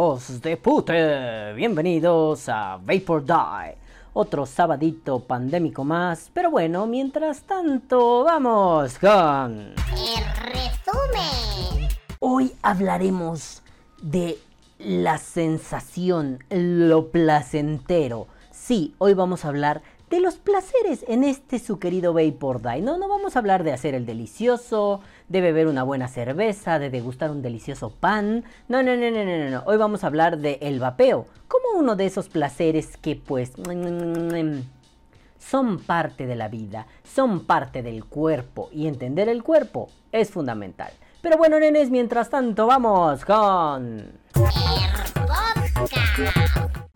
hijos de puta. Bienvenidos a Vapor Die. Otro sabadito pandémico más. Pero bueno, mientras tanto, vamos con. El resumen. Hoy hablaremos de la sensación, lo placentero. Sí, hoy vamos a hablar de los placeres en este su querido Vapor Die. No, no vamos a hablar de hacer el delicioso, de beber una buena cerveza, de degustar un delicioso pan. No, no, no, no, no, no. Hoy vamos a hablar de el vapeo, como uno de esos placeres que pues son parte de la vida, son parte del cuerpo y entender el cuerpo es fundamental. Pero bueno, nenes, mientras tanto vamos con...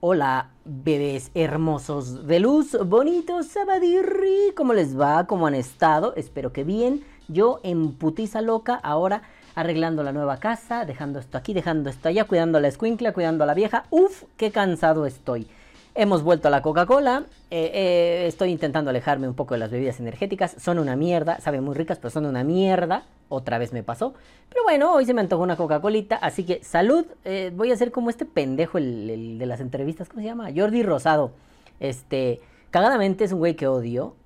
Hola, bebés hermosos de luz, bonitos, sabadirri, ¿cómo les va? ¿Cómo han estado? Espero que bien. Yo en putiza loca, ahora arreglando la nueva casa, dejando esto aquí, dejando esto allá, cuidando a la escuincla, cuidando a la vieja. Uf, qué cansado estoy. Hemos vuelto a la Coca-Cola. Eh, eh, estoy intentando alejarme un poco de las bebidas energéticas. Son una mierda. Saben muy ricas, pero son una mierda. Otra vez me pasó. Pero bueno, hoy se me antojó una Coca-Colita. Así que salud. Eh, voy a hacer como este pendejo, el, de las entrevistas. ¿Cómo se llama? Jordi Rosado. Este. Cagadamente es un güey que odio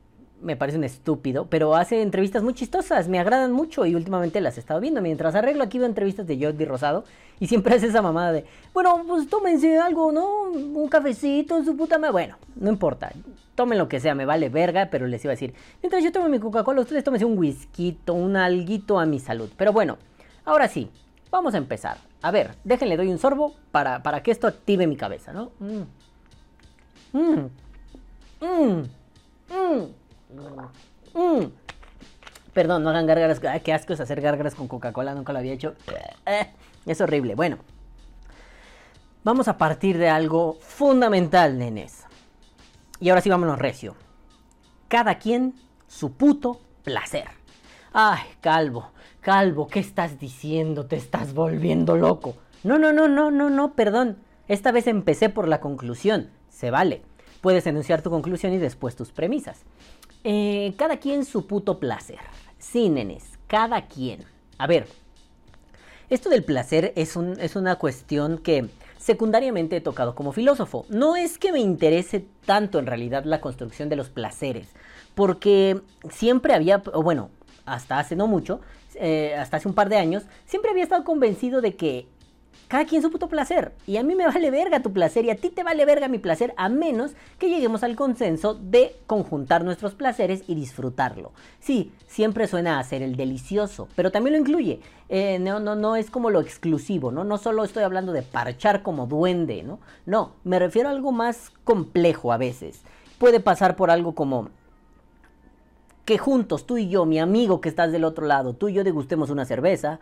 me parece un estúpido, pero hace entrevistas muy chistosas, me agradan mucho y últimamente las he estado viendo. Mientras arreglo aquí veo entrevistas de Jordi Rosado y siempre hace esa mamada de, bueno, pues tómense algo, ¿no? Un cafecito, su puta madre. Bueno, no importa, tomen lo que sea, me vale verga, pero les iba a decir, mientras yo tomo mi Coca-Cola, ustedes tómense un whisky, un alguito a mi salud. Pero bueno, ahora sí, vamos a empezar. A ver, déjenle doy un sorbo para, para que esto active mi cabeza, ¿no? Mmm. Mmm. Mmm. Mmm. Mm. Perdón, no hagan gárgaras. Qué asco es hacer gárgaras con Coca-Cola, nunca lo había hecho. Eh, es horrible. Bueno, vamos a partir de algo fundamental, nenes. Y ahora sí vámonos recio. Cada quien su puto placer. Ay, calvo, calvo, ¿qué estás diciendo? Te estás volviendo loco. No, no, no, no, no, no, perdón. Esta vez empecé por la conclusión. Se vale. Puedes enunciar tu conclusión y después tus premisas. Eh, cada quien su puto placer. Sí, nenes, cada quien. A ver, esto del placer es, un, es una cuestión que secundariamente he tocado como filósofo. No es que me interese tanto en realidad la construcción de los placeres, porque siempre había, bueno, hasta hace no mucho, eh, hasta hace un par de años, siempre había estado convencido de que cada quien su puto placer. Y a mí me vale verga tu placer y a ti te vale verga mi placer, a menos que lleguemos al consenso de conjuntar nuestros placeres y disfrutarlo. Sí, siempre suena a ser el delicioso, pero también lo incluye. Eh, no, no, no es como lo exclusivo, ¿no? No solo estoy hablando de parchar como duende, ¿no? No, me refiero a algo más complejo a veces. Puede pasar por algo como que juntos, tú y yo, mi amigo que estás del otro lado, tú y yo degustemos una cerveza,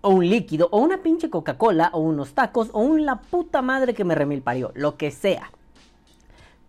o un líquido, o una pinche Coca-Cola, o unos tacos, o un la puta madre que me remilparió, lo que sea.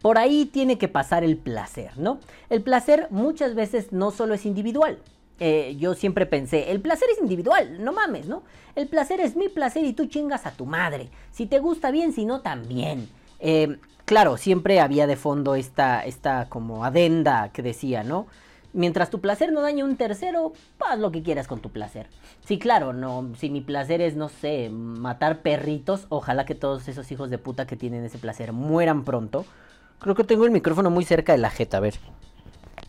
Por ahí tiene que pasar el placer, ¿no? El placer muchas veces no solo es individual. Eh, yo siempre pensé, el placer es individual, no mames, ¿no? El placer es mi placer y tú chingas a tu madre. Si te gusta bien, si no, también. Eh, claro, siempre había de fondo esta, esta como adenda que decía, ¿no? Mientras tu placer no dañe un tercero, haz lo que quieras con tu placer. Sí, claro, no, si mi placer es, no sé, matar perritos, ojalá que todos esos hijos de puta que tienen ese placer mueran pronto. Creo que tengo el micrófono muy cerca de la jeta, a ver.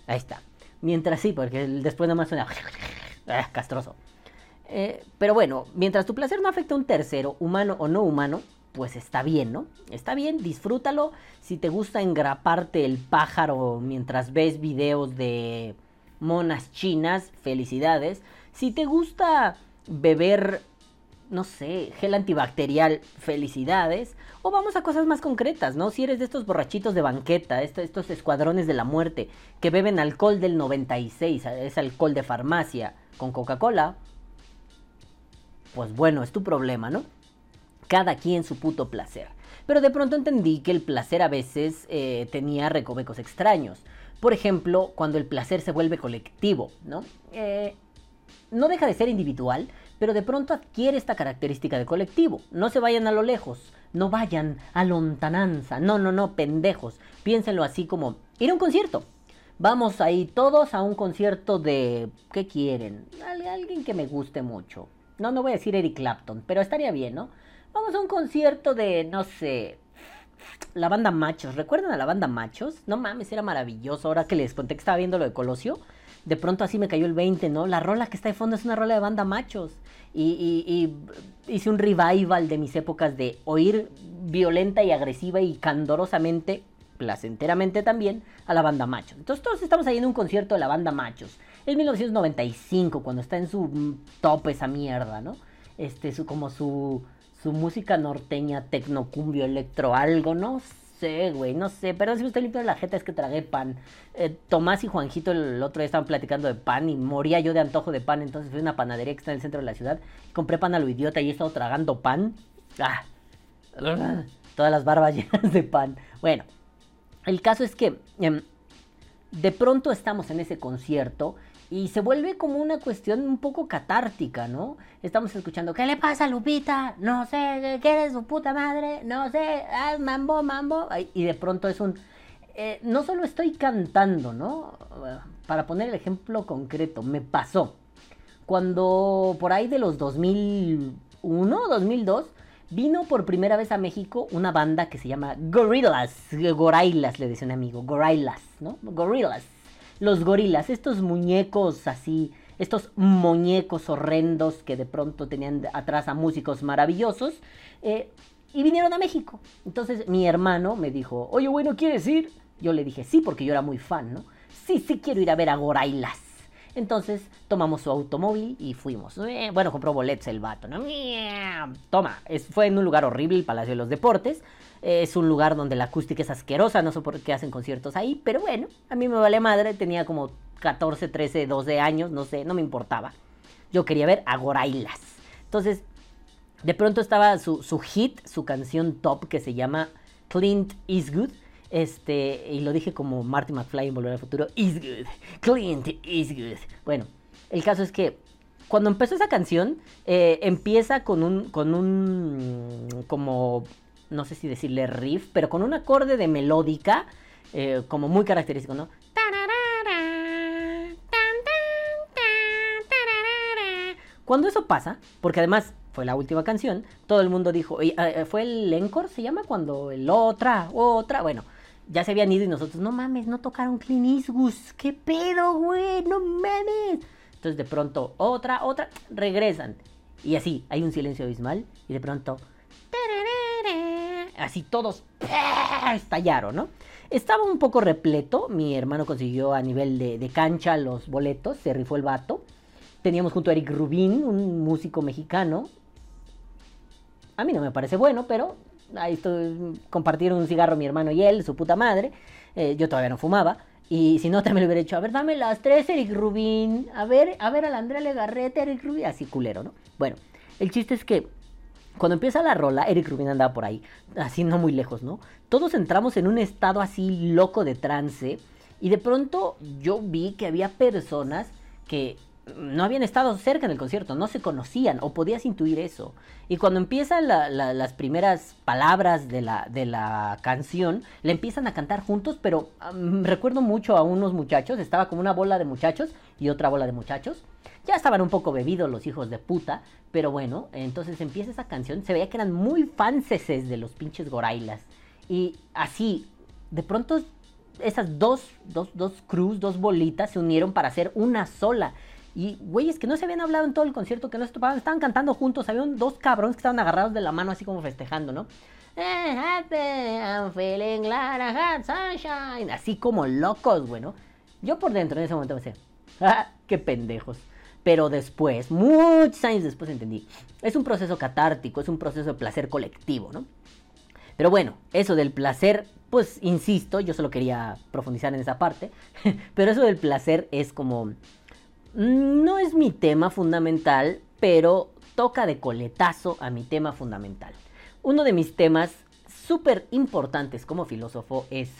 Ahí está. Mientras sí, porque después nada más suena ah, castroso. Eh, pero bueno, mientras tu placer no afecte a un tercero, humano o no humano, pues está bien, ¿no? Está bien, disfrútalo. Si te gusta engraparte el pájaro mientras ves videos de monas chinas, felicidades. Si te gusta beber, no sé, gel antibacterial, felicidades. O vamos a cosas más concretas, ¿no? Si eres de estos borrachitos de banqueta, estos escuadrones de la muerte, que beben alcohol del 96, es alcohol de farmacia, con Coca-Cola, pues bueno, es tu problema, ¿no? Cada quien su puto placer. Pero de pronto entendí que el placer a veces eh, tenía recovecos extraños. Por ejemplo, cuando el placer se vuelve colectivo, ¿no? Eh, no deja de ser individual, pero de pronto adquiere esta característica de colectivo. No se vayan a lo lejos, no vayan a lontananza, no, no, no, pendejos. Piénsenlo así como ir a un concierto. Vamos ahí todos a un concierto de... ¿Qué quieren? Alguien que me guste mucho. No, no voy a decir Eric Clapton, pero estaría bien, ¿no? Vamos a un concierto de, no sé, la banda Machos. ¿Recuerdan a la banda Machos? No mames, era maravilloso. Ahora que les conté que estaba viendo lo de Colosio, de pronto así me cayó el 20, ¿no? La rola que está de fondo es una rola de banda Machos. Y, hice un revival de mis épocas de oír violenta y agresiva y candorosamente, placenteramente también, a la banda Machos. Entonces todos estamos ahí en un concierto de la banda Machos. Es 1995, cuando está en su mm, top esa mierda, ¿no? Este, su, como su, su música norteña, tecnocumbio, electro, algo, no sé, güey, no sé. Perdón si me estoy limpiando la jeta, es que tragué pan. Eh, Tomás y Juanjito el otro día estaban platicando de pan y moría yo de antojo de pan, entonces fui a una panadería que está en el centro de la ciudad. Compré pan a lo idiota y he estado tragando pan. Ah, todas las barbas llenas de pan. Bueno, el caso es que em, de pronto estamos en ese concierto y se vuelve como una cuestión un poco catártica, ¿no? Estamos escuchando, ¿qué le pasa Lupita? No sé, ¿qué eres su puta madre? No sé, ah, mambo, mambo. Y de pronto es un... eh, no solo estoy cantando, ¿no? Para poner el ejemplo concreto, me pasó. Cuando por ahí de los 2001, 2002, vino por primera vez a México una banda que se llama Gorillaz. Gorailas, le decía un amigo. Gorillaz, ¿no? Gorillaz. Los gorilas, estos muñecos así, estos muñecos horrendos que de pronto tenían atrás a músicos maravillosos. eh, y vinieron a México. Entonces mi hermano me dijo, oye, bueno, ¿quieres ir? Yo le dije, sí, porque yo era muy fan, ¿no? Sí, sí quiero ir a ver a Gorailas. Entonces tomamos su automóvil y fuimos. Eh, bueno, compró boletos el vato, ¿no? Toma, fue en un lugar horrible, el Palacio de los Deportes. Es un lugar donde la acústica es asquerosa, no sé por qué hacen conciertos ahí, pero bueno, a mí me vale madre, tenía como 14, 13, 12 años, no sé, no me importaba. Yo quería ver a Gorailas. Entonces, de pronto estaba su, su hit, su canción top que se llama Clint Eastwood. Este, y lo dije como Marty McFly en Volver al Futuro. Eastwood, Clint Eastwood. Bueno, el caso es que cuando empezó esa canción, eh, empieza con un, con un, como, no sé si decirle riff, pero con un acorde de melódica, eh, como muy característico, ¿no? Cuando eso pasa, porque además fue la última canción, todo el mundo dijo, oye, eh, ¿fue el encore? ¿Se llama cuando el otra, otra? Bueno, ya se habían ido y nosotros, no mames, no tocaron Clint Eastwood, ¿qué pedo, güey? No mames. Entonces de pronto, otra, otra, regresan. Y así, hay un silencio abismal y de pronto, así todos ¡pah! estallaron, ¿no? Estaba un poco repleto, mi hermano consiguió a nivel de, cancha los boletos, se rifó el vato. Teníamos junto a Eric Rubin, un músico mexicano. A mí no me parece bueno, pero ahí estoy, compartieron un cigarro mi hermano y él, su puta madre. Eh, yo todavía no fumaba. Y si no, también le hubiera dicho, a ver, dame las tres, Eric Rubin. A ver, a ver, a la Andrea Legarreta, Eric Rubin. Así culero, ¿no? Bueno, el chiste es que cuando empieza la rola, Eric Rubin andaba por ahí, así no muy lejos, ¿no? Todos entramos en un estado así loco de trance. Y de pronto yo vi que había personas que no habían estado cerca en el concierto, no se conocían o podías intuir eso. Y cuando empiezan la- la- las primeras palabras de la, de la canción, le empiezan a cantar juntos, pero am, recuerdo mucho a unos muchachos, estaba como una bola de muchachos y otra bola de muchachos. Ya estaban un poco bebidos los hijos de puta, pero bueno, entonces empieza esa canción, se veía que eran muy fanses de los pinches gorailas. Y así, de pronto esas dos, dos, dos crews, dos bolitas se unieron para hacer una sola. Y güeyes que no se habían hablado en todo el concierto, que no se topaban, estaban cantando juntos. Había un- dos cabrones que estaban agarrados de la mano, así como festejando, ¿no? Eh, I'm feeling like I had sunshine. Así como locos, güey, ¿no? Yo por dentro en ese momento pensé, ¡ah, qué pendejos! Pero después, muchos años después entendí, es un proceso catártico, es un proceso de placer colectivo, ¿no? Pero bueno, eso del placer, pues insisto, yo solo quería profundizar en esa parte, pero eso del placer es como... mm, No es mi tema fundamental, pero toca de coletazo a mi tema fundamental. Uno de mis temas súper importantes como filósofo es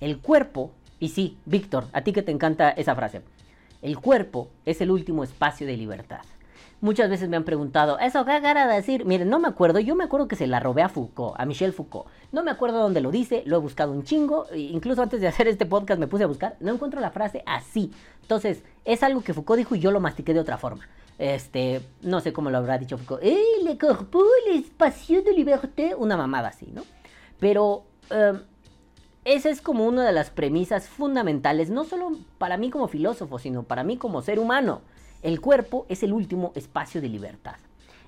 el cuerpo, y sí, Víctor, a ti que te encanta esa frase, el cuerpo es el último espacio de libertad. Muchas veces me han preguntado, ¿eso qué cara de decir? Miren, no me acuerdo, yo me acuerdo que se la robé a Foucault, a Michel Foucault. No me acuerdo dónde lo dice, lo he buscado un chingo, e incluso antes de hacer este podcast me puse a buscar, no encuentro la frase así. Entonces, es algo que Foucault dijo y yo lo mastiqué de otra forma. Este, no sé cómo lo habrá dicho Foucault. ¡Eh, le corpo, el espacio de liberté! Una mamada así, ¿no? Pero em, esa es como una de las premisas fundamentales, no solo para mí como filósofo, sino para mí como ser humano. El cuerpo es el último espacio de libertad.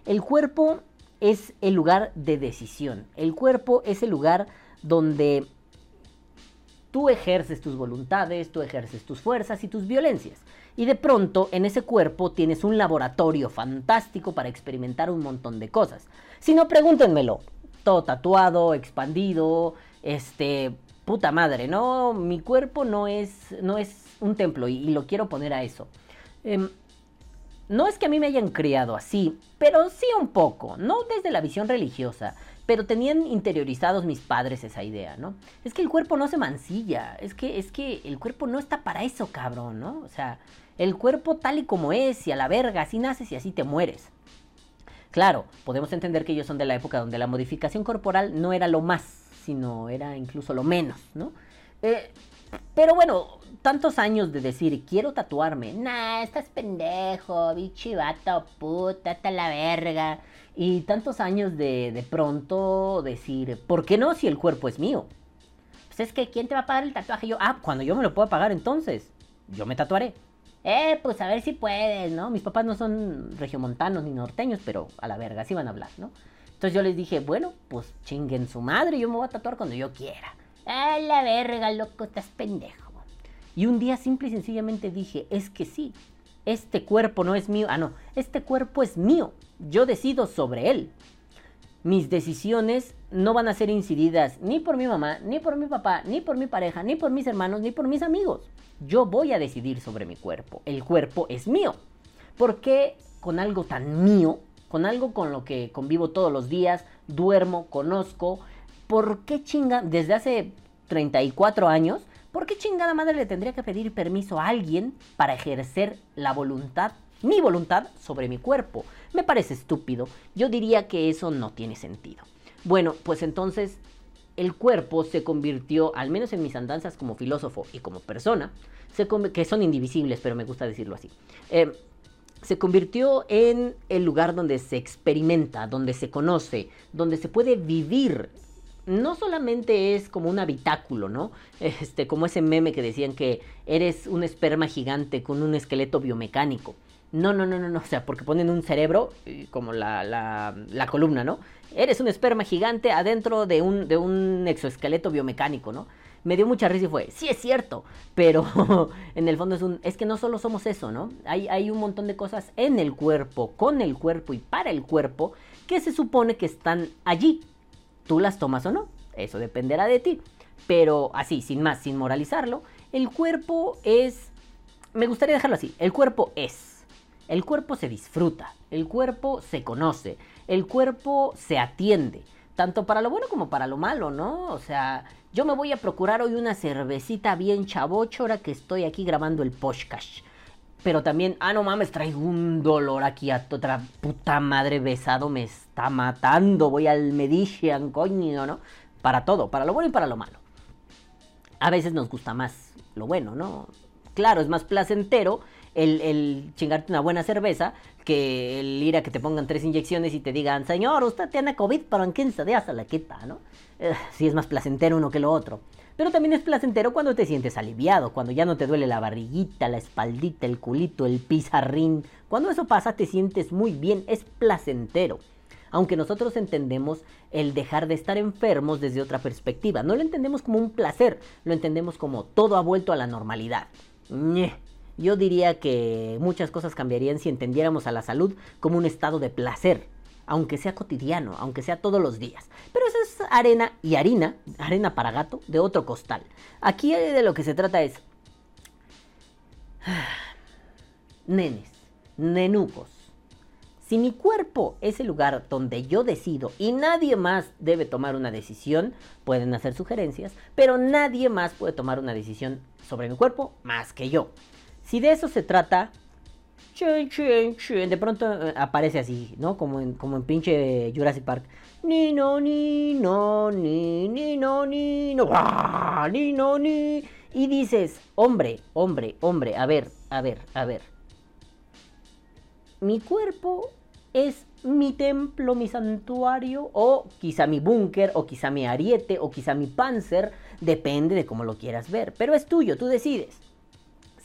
El cuerpo es el lugar de decisión. El cuerpo es el lugar donde tú ejerces tus voluntades, tú ejerces tus fuerzas y tus violencias. Y de pronto en ese cuerpo tienes un laboratorio fantástico para experimentar un montón de cosas. Si no, pregúntenmelo. Todo tatuado, expandido, este, puta madre, ¿no? Mi cuerpo no es, no es un templo y, lo quiero poner a eso. Em, no es que a mí me hayan criado así, pero sí un poco, no desde la visión religiosa, pero tenían interiorizados mis padres esa idea, ¿no? Es que el cuerpo no se mancilla, es que, es que el cuerpo no está para eso, cabrón, ¿no? O sea, el cuerpo tal y como es, y a la verga, así naces y así te mueres. Claro, podemos entender que ellos son de la época donde la modificación corporal no era lo más, sino era incluso lo menos, ¿no? Eh, pero bueno, tantos años de decir, quiero tatuarme. Nah, estás pendejo, bichi vato, puta, hasta la verga. Y tantos años de de pronto decir, ¿por qué no si el cuerpo es mío? Pues es que, ¿quién te va a pagar el tatuaje? Yo, ah, cuando yo me lo puedo pagar entonces, yo me tatuaré. Eh, pues a ver si puedes, ¿no? Mis papás no son regiomontanos ni norteños, pero a la verga, así van a hablar, ¿no? Entonces yo les dije, bueno, pues chinguen su madre, yo me voy a tatuar cuando yo quiera. A la verga, loco, estás pendejo. Y un día simple y sencillamente dije, es que sí, este cuerpo no es mío. Ah, no, este cuerpo es mío. Yo decido sobre él. Mis decisiones no van a ser incididas ni por mi mamá, ni por mi papá, ni por mi pareja, ni por mis hermanos, ni por mis amigos. Yo voy a decidir sobre mi cuerpo. El cuerpo es mío. ¿Por qué con algo tan mío, con algo con lo que convivo todos los días, duermo, conozco, ¿por qué chinga desde hace 34 años? ¿Por qué chingada madre le tendría que pedir permiso a alguien para ejercer la voluntad, mi voluntad, sobre mi cuerpo? Me parece estúpido. Yo diría que eso no tiene sentido. Bueno, pues entonces el cuerpo se convirtió, al menos en mis andanzas como filósofo y como persona, que son indivisibles, pero me gusta decirlo así. Eh, se convirtió en el lugar donde se experimenta, donde se conoce, donde se puede vivir no solamente es como un habitáculo, ¿no? Este, como ese meme que decían que eres un esperma gigante con un esqueleto biomecánico. No, no, no, no, no, o sea, porque ponen un cerebro como la, la, la columna, ¿no? Eres un esperma gigante adentro de un, de un exoesqueleto biomecánico, ¿no? Me dio mucha risa y fue, sí es cierto, pero en el fondo es un, es que no solo somos eso, ¿no? Hay, hay un montón de cosas en el cuerpo, con el cuerpo y para el cuerpo que se supone que están allí, Tú las tomas o no, eso dependerá de ti. Pero así, sin más, sin moralizarlo, el cuerpo es... Me gustaría dejarlo así, el cuerpo es. El cuerpo se disfruta, el cuerpo se conoce, el cuerpo se atiende, tanto para lo bueno como para lo malo, ¿no? O sea, yo me voy a procurar hoy una cervecita bien chavochora que estoy aquí grabando el podcast. Pero también, ah, no mames, traigo un dolor aquí a otra puta madre besado, me está matando. Voy al Medician, coño, ¿no? Para todo, para lo bueno y para lo malo. A veces nos gusta más lo bueno, ¿no? Claro, es más placentero el, chingarte una buena cerveza que el ir a que te pongan tres inyecciones y te digan, señor, usted tiene COVID, pero en 15 días se la quita, ¿no? Eh, sí es más placentero uno que lo otro. Pero también es placentero cuando te sientes aliviado, cuando ya no te duele la barriguita, la espaldita, el culito, el pizarrín. Cuando eso pasa te sientes muy bien, es placentero. Aunque nosotros entendemos el dejar de estar enfermos desde otra perspectiva. No lo entendemos como un placer, lo entendemos como todo ha vuelto a la normalidad. Yo diría que muchas cosas cambiarían si entendiéramos a la salud como un estado de placer, aunque sea cotidiano, aunque sea todos los días. Pero eso es arena y harina, arena para gato, de otro costal. Aquí de lo que se trata es... Nenes, nenucos. Si mi cuerpo es el lugar donde yo decido y nadie más debe tomar una decisión, pueden hacer sugerencias, pero nadie más puede tomar una decisión sobre mi cuerpo más que yo. Si de eso se trata, de pronto eh, aparece así, ¿no? Como en, como en pinche Jurassic Park. Ni no, ni no, ni, ni no, ni no, ni no, ni. Y dices, hombre, hombre, hombre, a ver, a ver, a ver. mi cuerpo es mi templo, mi santuario, o quizá mi búnker, o quizá mi ariete, o quizá mi panzer, depende de cómo lo quieras ver, pero es tuyo, tú decides.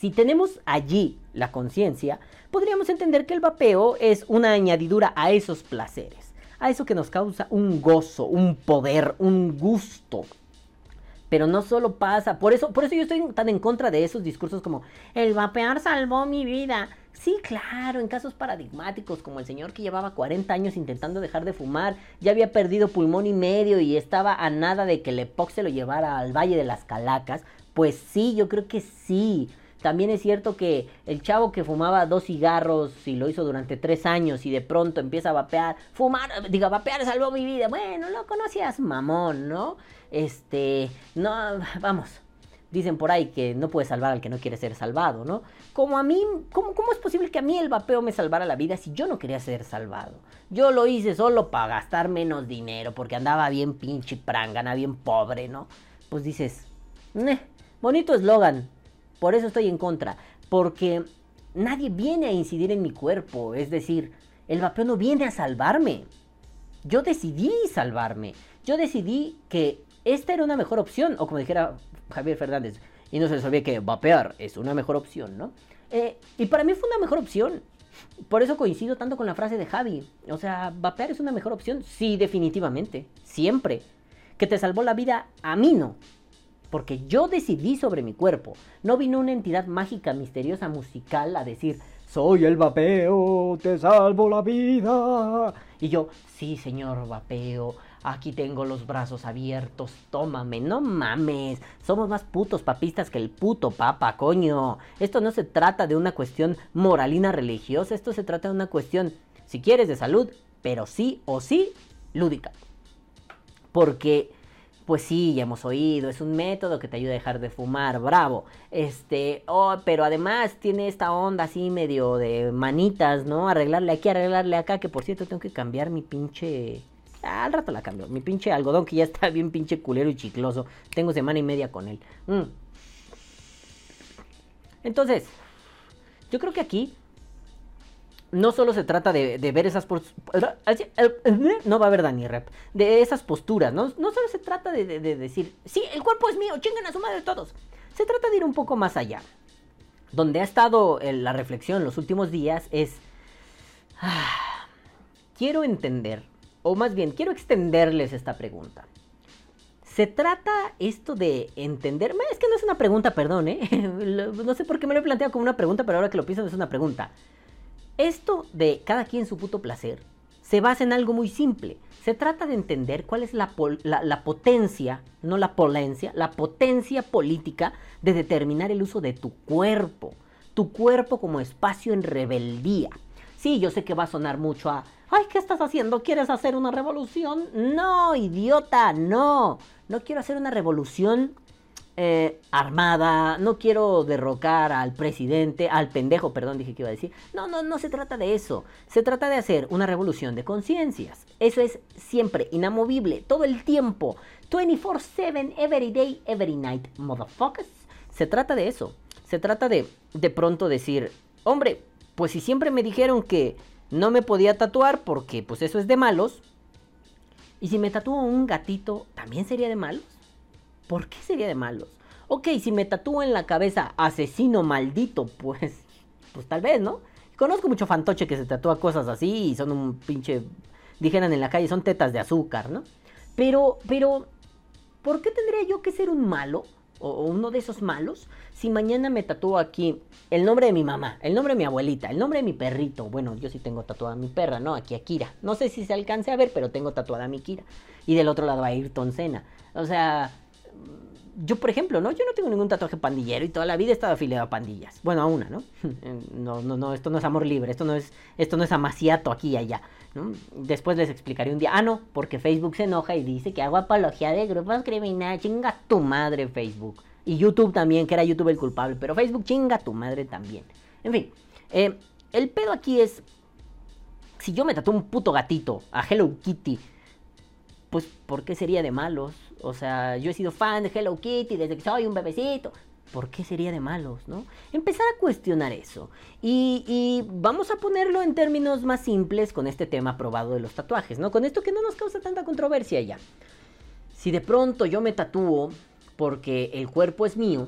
Si tenemos allí la conciencia, podríamos entender que el vapeo es una añadidura a esos placeres, a eso que nos causa un gozo, un poder, un gusto. Pero no solo pasa, por eso, por eso yo estoy tan en contra de esos discursos como el vapear salvó mi vida. Sí, claro, en casos paradigmáticos como el señor que llevaba 40 años intentando dejar de fumar, ya había perdido pulmón y medio y estaba a nada de que el EPOC se lo llevara al Valle de las Calacas, pues sí, yo creo que sí. También es cierto que el chavo que fumaba dos cigarros y lo hizo durante tres años y de pronto empieza a vapear, fumar, diga, vapear salvó mi vida. Bueno, lo conocías, mamón, ¿no? Este, no, vamos, dicen por ahí que no puede salvar al que no quiere ser salvado, ¿no? Como a mí, ¿cómo, ¿cómo, es posible que a mí el vapeo me salvara la vida si yo no quería ser salvado? Yo lo hice solo para gastar menos dinero, porque andaba bien pinche prangana, bien pobre, ¿no? Pues dices, bonito eslogan, por eso estoy en contra, porque nadie viene a incidir en mi cuerpo, es decir, el vapeo no viene a salvarme. Yo decidí salvarme, yo decidí que esta era una mejor opción, o como dijera Javier Fernández, y no se les que vapear es una mejor opción, ¿no? Eh, y para mí fue una mejor opción. Por eso coincido tanto con la frase de Javi. O sea, vapear es una mejor opción. Sí, definitivamente. Siempre. Que te salvó la vida, a mí no. Porque yo decidí sobre mi cuerpo. No vino una entidad mágica, misteriosa, musical a decir, soy el vapeo, te salvo la vida. Y yo, sí, señor vapeo, Aquí tengo los brazos abiertos, tómame, no mames. Somos más putos papistas que el puto papa, coño. Esto no se trata de una cuestión moralina religiosa, esto se trata de una cuestión, si quieres, de salud, pero sí o sí lúdica. Porque, pues sí, ya hemos oído, es un método que te ayuda a dejar de fumar, bravo. Este, oh, pero además tiene esta onda así medio de manitas, ¿no? Arreglarle aquí, arreglarle acá, que por cierto tengo que cambiar mi pinche al rato la cambio. Mi pinche algodón que ya está bien pinche culero y chicloso. Tengo semana y media con él. Mm. Entonces, yo creo que aquí no solo se trata de, ver esas posturas. No va a haber Dani Rep. De esas posturas. No, no solo se trata de, decir, sí, el cuerpo es mío, chingan a su madre todos. Se trata de ir un poco más allá. Donde ha estado la reflexión los últimos días es. Ah, quiero entender o más bien, quiero extenderles esta pregunta. ¿Se trata esto de entender? Es que no es una pregunta, perdón, ¿eh? No sé por qué me lo he planteado como una pregunta, pero ahora que lo pienso es una pregunta. Esto de cada quien su puto placer se basa en algo muy simple. Se trata de entender cuál es la, potencia, no la polencia, la potencia política de determinar el uso de tu cuerpo. Tu cuerpo como espacio en rebeldía. Sí, yo sé que va a sonar mucho a, ay, ¿qué estás haciendo? ¿Quieres hacer una revolución? No, idiota, no. No quiero hacer una revolución eh, armada, no quiero derrocar al presidente, al pendejo, perdón, dije que iba a decir. No, no, no se trata de eso. Se trata de hacer una revolución de conciencias. Eso es siempre inamovible, todo el tiempo. 24/7, every day, every night, motherfuckers. Se trata de eso. Se trata de de pronto decir, hombre, pues si siempre me dijeron que no me podía tatuar porque pues eso es de malos. Y si me tatúo un gatito, ¿también sería de malos? ¿Por qué sería de malos? Ok, si me tatúo en la cabeza asesino maldito, pues, pues tal vez, ¿no? Conozco mucho fantoche que se tatúa cosas así y son un pinche, dijeran en la calle, son tetas de azúcar, ¿no? Pero, pero, ¿por qué tendría yo que ser un malo? o, uno de esos malos, si mañana me tatúo aquí el nombre de mi mamá, el nombre de mi abuelita, el nombre de mi perrito, bueno, yo sí tengo tatuada a mi perra, ¿no? Aquí a Kira. No sé si se alcance a ver, pero tengo tatuada a mi Kira. Y del otro lado a Ayrton Senna. O sea, yo, por ejemplo, ¿no? Yo no tengo ningún tatuaje pandillero y toda la vida he estado afiliado a pandillas. Bueno, a una, ¿no? No, no, no, esto no es amor libre, esto no es, esto no es amaciato aquí y allá. Después les explicaré un día. Ah, no, porque Facebook se enoja y dice que hago apología de grupos criminales. Chinga tu madre, Facebook. Y YouTube también, que era YouTube el culpable. Pero Facebook chinga tu madre también. En fin, eh, el pedo aquí es. Si yo me tatúo un puto gatito a Hello Kitty, pues, ¿por qué sería de malos? O sea, yo he sido fan de Hello Kitty desde que soy un bebecito. ¿Por qué sería de malos, no? Empezar a cuestionar eso. Y, vamos a ponerlo en términos más simples con este tema probado de los tatuajes, ¿no? Con esto que no nos causa tanta controversia ya. Si de pronto yo me tatúo porque el cuerpo es mío,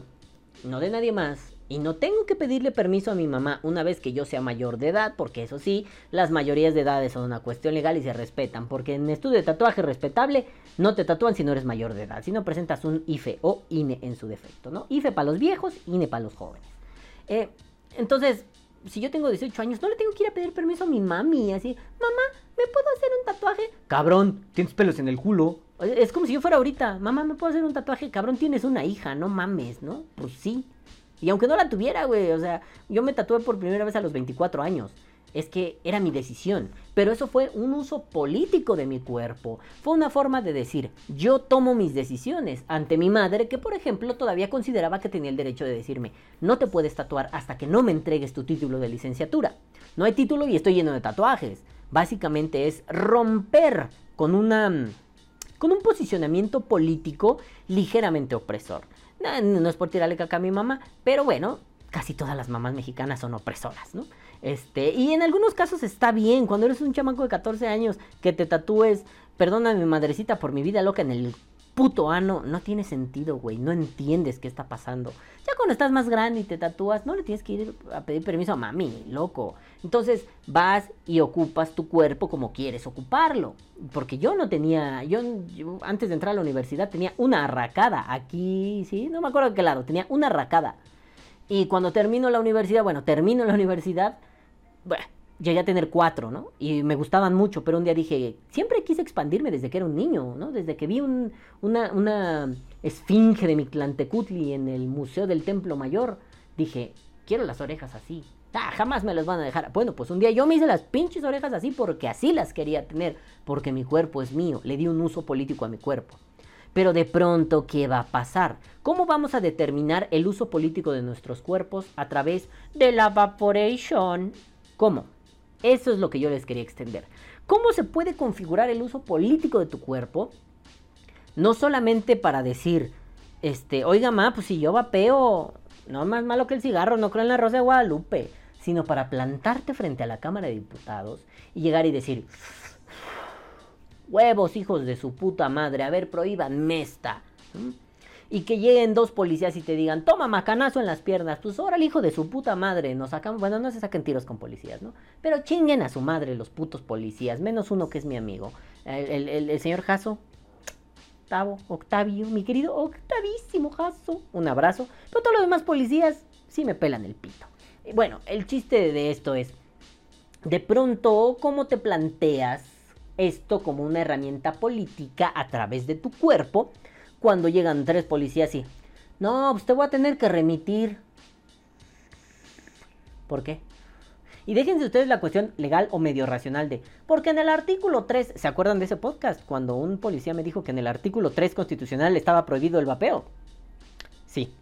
no de nadie más, y no tengo que pedirle permiso a mi mamá una vez que yo sea mayor de edad, porque eso sí, las mayorías de edades son una cuestión legal y se respetan, porque en estudio de tatuaje respetable no te tatúan si no eres mayor de edad, si no presentas un IFE o INE en su defecto, ¿no? IFE para los viejos, INE para los jóvenes. Eh, entonces, si yo tengo 18 años, no le tengo que ir a pedir permiso a mi mami, así, mamá, ¿me puedo hacer un tatuaje? Cabrón, tienes pelos en el culo. Es como si yo fuera ahorita, mamá, ¿me puedo hacer un tatuaje? Cabrón, tienes una hija, no mames, ¿no? Pues sí. Y aunque no la tuviera, güey, o sea, yo me tatué por primera vez a los 24 años. Es que era mi decisión. Pero eso fue un uso político de mi cuerpo. Fue una forma de decir, yo tomo mis decisiones ante mi madre, que por ejemplo todavía consideraba que tenía el derecho de decirme, no te puedes tatuar hasta que no me entregues tu título de licenciatura. No hay título y estoy lleno de tatuajes. Básicamente es romper con una con un posicionamiento político ligeramente opresor. No, es por tirarle caca a mi mamá, pero bueno, casi todas las mamás mexicanas son opresoras, ¿no? Este, y en algunos casos está bien, cuando eres un chamaco de 14 años que te tatúes, perdona mi madrecita por mi vida loca en el puto ano, no tiene sentido, güey, no entiendes qué está pasando. Ya cuando estás más grande y te tatúas, no le tienes que ir a pedir permiso a mami, loco. Entonces vas y ocupas tu cuerpo como quieres ocuparlo. Porque yo no tenía, yo, antes de entrar a la universidad tenía una arracada aquí, sí, no me acuerdo de qué lado, tenía una arracada. Y cuando termino la universidad, bueno, termino la universidad, bueno, llegué a tener cuatro, ¿no? Y me gustaban mucho, pero un día dije, siempre quise expandirme desde que era un niño, ¿no? Desde que vi una, una esfinge de Mictlantecutli en el Museo del Templo Mayor, dije, quiero las orejas así. Ah, jamás me las van a dejar. Bueno, pues un día yo me hice las pinches orejas así porque así las quería tener, porque mi cuerpo es mío, le di un uso político a mi cuerpo. Pero de pronto, ¿qué va a pasar? ¿Cómo vamos a determinar el uso político de nuestros cuerpos a través de la evaporation? ¿Cómo? Eso es lo que yo les quería extender. ¿Cómo se puede configurar el uso político de tu cuerpo? No solamente para decir, este, oiga, ma, pues si yo vapeo, no es más malo que el cigarro, no creo en la rosa de Guadalupe, sino para plantarte frente a la Cámara de Diputados y llegar y decir, huevos, hijos de su puta madre, a ver, prohíban esta y que lleguen dos policías y te digan, toma macanazo en las piernas, pues ahora el hijo de su puta madre, nos sacamos, bueno, no se saquen tiros con policías, ¿no? Pero chinguen a su madre los putos policías, menos uno que es mi amigo, el, señor Jaso, Octavo, Octavio, mi querido Octavísimo Jaso, un abrazo, pero todos los demás policías sí me pelan el pito. Bueno, el chiste de esto es, de pronto, ¿cómo te planteas esto como una herramienta política a través de tu cuerpo? Cuando llegan tres policías y... No, pues te voy a tener que remitir. ¿Por qué? Y déjense ustedes la cuestión legal o medio racional de... Porque en el artículo 3, ¿se acuerdan de ese podcast? Cuando un policía me dijo que en el artículo 3 constitucional estaba prohibido el vapeo. Sí,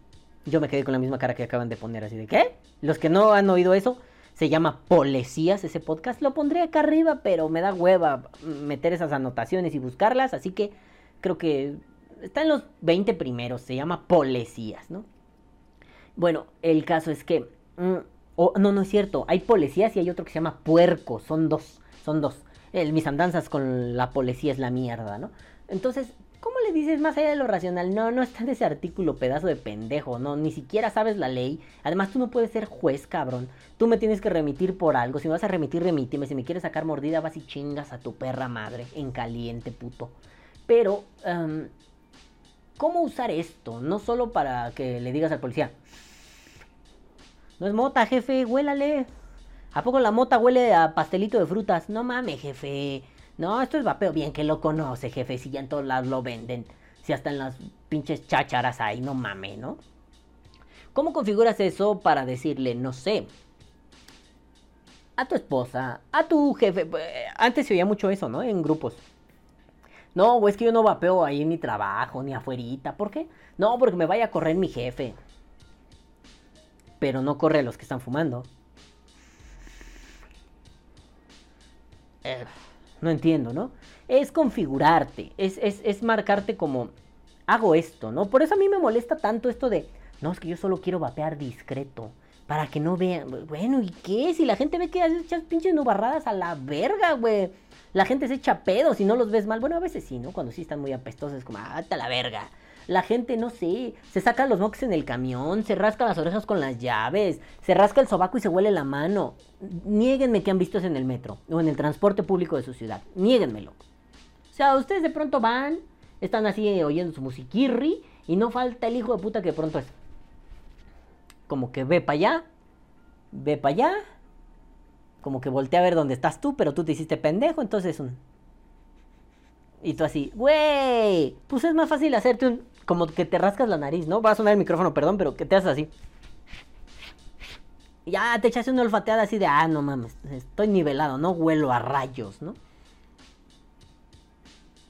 yo me quedé con la misma cara que acaban de poner así de... ¿Qué? Los que no han oído eso, se llama Policías ese podcast. Lo pondré acá arriba, pero me da hueva meter esas anotaciones y buscarlas. Así que creo que está en los 20 primeros, se llama Policías, ¿no? Bueno, el caso es que... Mm, no, no es cierto, hay policías y hay otro que se llama Puerco, son dos, son dos. Mis andanzas con la policía es la mierda, ¿no? Entonces, ¿cómo le dices más allá de lo racional? No, no está en ese artículo, pedazo de pendejo, no, ni siquiera sabes la ley. Además, tú no puedes ser juez, cabrón. Tú me tienes que remitir por algo. Si me vas a remitir, remíteme. Si me quieres sacar mordida, vas y chingas a tu perra madre, en caliente, puto. Pero, um, cómo usar esto, no solo para que le digas al policía, no es mota, jefe, huélale. ¿A poco la mota huele a pastelito de frutas? No mames, jefe. No, esto es vapeo. Bien que lo conoce, jefe, si ya en todos lados lo venden. Si hasta en las pinches chácharas hay, no mames, ¿no? ¿Cómo configuras eso para decirle, no sé, a tu esposa, a tu jefe? Antes se oía mucho eso, ¿no? En grupos. No, güey, es que yo no vapeo ahí en mi trabajo, ni afuerita. ¿Por qué? No, porque me vaya a correr mi jefe. Pero no corre a los que están fumando. Eh, no entiendo, ¿no? Es configurarte, es, es, es marcarte como, hago esto, ¿no? Por eso a mí me molesta tanto esto de No, es que yo solo quiero vapear discreto. Para que no vean. Bueno, ¿y qué? Si la gente ve que echas pinches nubarradas a la verga, güey. La gente se echa pedos y no los ves mal. Bueno, a veces sí, ¿no? Cuando sí están muy apestosos, es como, ah, la verga. La gente, no sé, se saca los moques en el camión, se rasca las orejas con las llaves, se rasca el sobaco y se huele la mano. Niéguenme que han visto eso en el metro o en el transporte público de su ciudad. Niéguenmelo. O sea, ustedes de pronto van, están así oyendo su musiquirri y no falta el hijo de puta que de pronto es como que ve para allá, ve para allá, como que voltea a ver dónde estás tú, pero tú te hiciste pendejo, entonces un... Y tú así, güey, pues es más fácil hacerte un... Como que te rascas la nariz, ¿no? Va a sonar el micrófono, perdón, pero que te haces así. Ya te echas una olfateada así de, ah, no mames, estoy nivelado, no huelo a rayos, ¿no?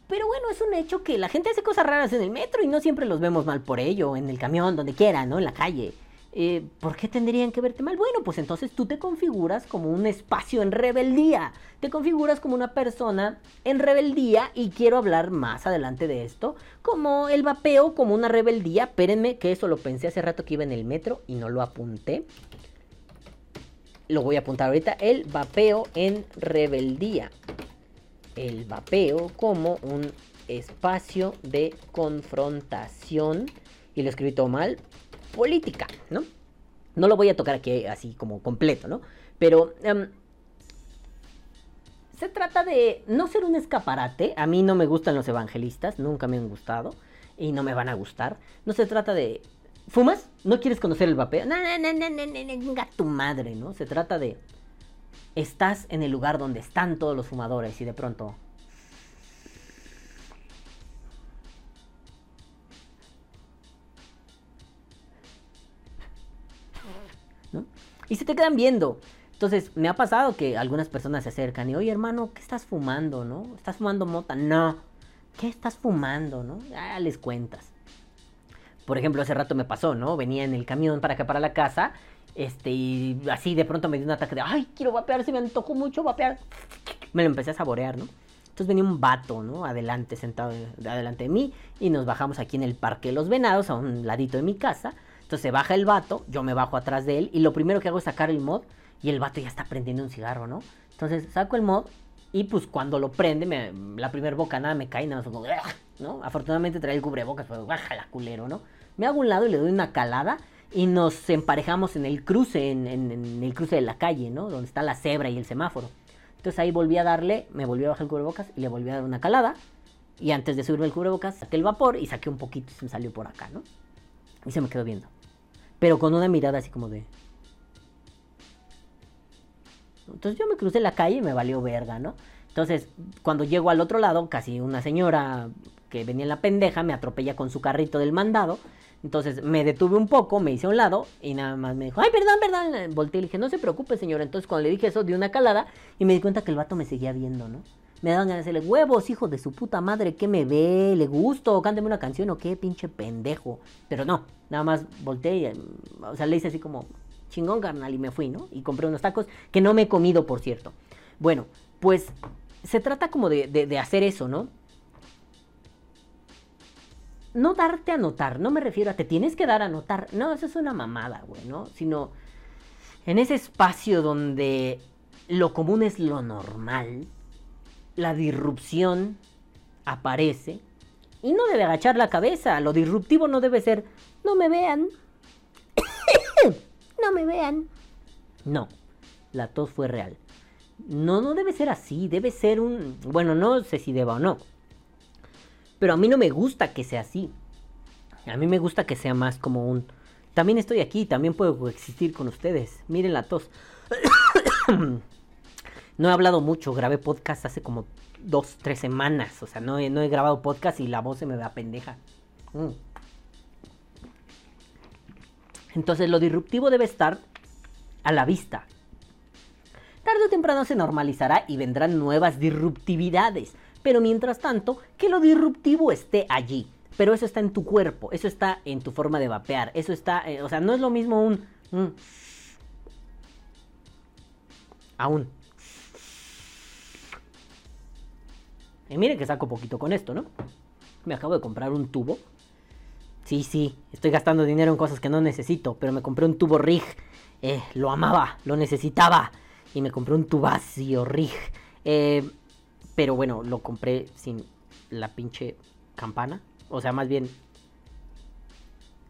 Pero bueno, es un hecho que la gente hace cosas raras en el metro y no siempre los vemos mal por ello, en el camión, donde quiera, ¿no? En la calle. Eh, ¿por qué tendrían que verte mal? Bueno, pues entonces tú te configuras como un espacio en rebeldía, te configuras como una persona en rebeldía y quiero hablar más adelante de esto, como el vapeo, como una rebeldía. Espérenme que eso lo pensé hace rato que iba en el metro y no lo apunté. Lo voy a apuntar ahorita, el vapeo en rebeldía. El vapeo como un espacio de confrontación. Y lo he escrito mal, política, ¿no? No lo voy a tocar aquí así como completo, ¿no? Pero em, se trata de no ser un escaparate. A mí no me gustan los evangelistas, nunca me han gustado y no me van a gustar. No se trata de... ¿Fumas? ¿No quieres conocer el vapeo? No, no, no, no, no, tu madre, ¿no? Se trata de... Estás en el lugar donde están todos los fumadores y de pronto Y se te quedan viendo. Entonces, me ha pasado que algunas personas se acercan y, oye, hermano, ¿qué estás fumando, no? ¿Estás fumando mota? No. ¿Qué estás fumando, no? Ya les cuentas. Por ejemplo, hace rato me pasó, ¿no? Venía en el camión para acá, para la casa, este, y así de pronto me dio un ataque de, ay, quiero vapear, se me antojó mucho vapear. Me lo empecé a saborear, ¿no? Entonces venía un vato, ¿no? Adelante, sentado adelante de mí, y nos bajamos aquí en el Parque de los Venados, a un ladito de mi casa. Entonces se baja el vato, yo me bajo atrás de él y lo primero que hago es sacar el mod y el vato ya está prendiendo un cigarro, ¿no? Entonces saco el mod y pues cuando lo prende, me, la primera bocanada me cae, nada más ¿no? Afortunadamente trae el cubrebocas, pero la culero, ¿no? Me hago un lado y le doy una calada y nos emparejamos en el cruce, en, en, el cruce de la calle, ¿no? Donde está la cebra y el semáforo. Entonces ahí volví a darle, me volví a bajar el cubrebocas y le volví a dar una calada. Y antes de subirme el cubrebocas, saqué el vapor y saqué un poquito y se me salió por acá, ¿no? Y se me quedó viendo pero con una mirada así como de... Entonces yo me crucé la calle y me valió verga, ¿no? Entonces, cuando llego al otro lado, casi una señora que venía en la pendeja me atropella con su carrito del mandado. Entonces me detuve un poco, me hice a un lado y nada más me dijo, ay, perdón, perdón. Volteé y le dije, no se preocupe, señora. Entonces cuando le dije eso, di una calada y me di cuenta que el vato me seguía viendo, ¿no? Me daban ganas de decirle, huevos, hijo de su puta madre, ¿qué me ve? ¿Le gusto? Cánteme una canción o qué, pinche pendejo. Pero no, nada más volteé y, o sea, le hice así como, chingón, carnal, y me fui, ¿no? Y compré unos tacos que no me he comido, por cierto. Bueno, pues se trata como de, de hacer eso, ¿no? No darte a notar, no me refiero a te tienes que dar a notar, no, eso es una mamada, güey, ¿no? Sino en ese espacio donde lo común es lo normal, la disrupción aparece y no debe agachar la cabeza. Lo disruptivo no debe ser, no me vean, no me vean. No, la tos fue real. No, no debe ser así, debe ser un... Bueno, no sé si deba o no. Pero a mí no me gusta que sea así. A mí me gusta que sea más como un... También estoy aquí, también puedo existir con ustedes. Miren la tos. No he hablado mucho, grabé podcast hace como dos, tres semanas. O sea, no he, no he grabado podcast y la voz se me da pendeja. Mm. Entonces lo disruptivo debe estar a la vista. Tarde o temprano se normalizará y vendrán nuevas disruptividades. Pero mientras tanto, que lo disruptivo esté allí. Pero eso está en tu cuerpo, eso está en tu forma de vapear, eso está, eh, o sea, no es lo mismo un... un aún. Y miren que saco poquito con esto, ¿no? Me acabo de comprar un tubo. Sí, sí, estoy gastando dinero en cosas que no necesito, pero me compré un tubo rig. Eh, lo amaba, lo necesitaba. Y me compré un tubacio rig. Eh, pero bueno, lo compré sin la pinche campana. O sea, más bien,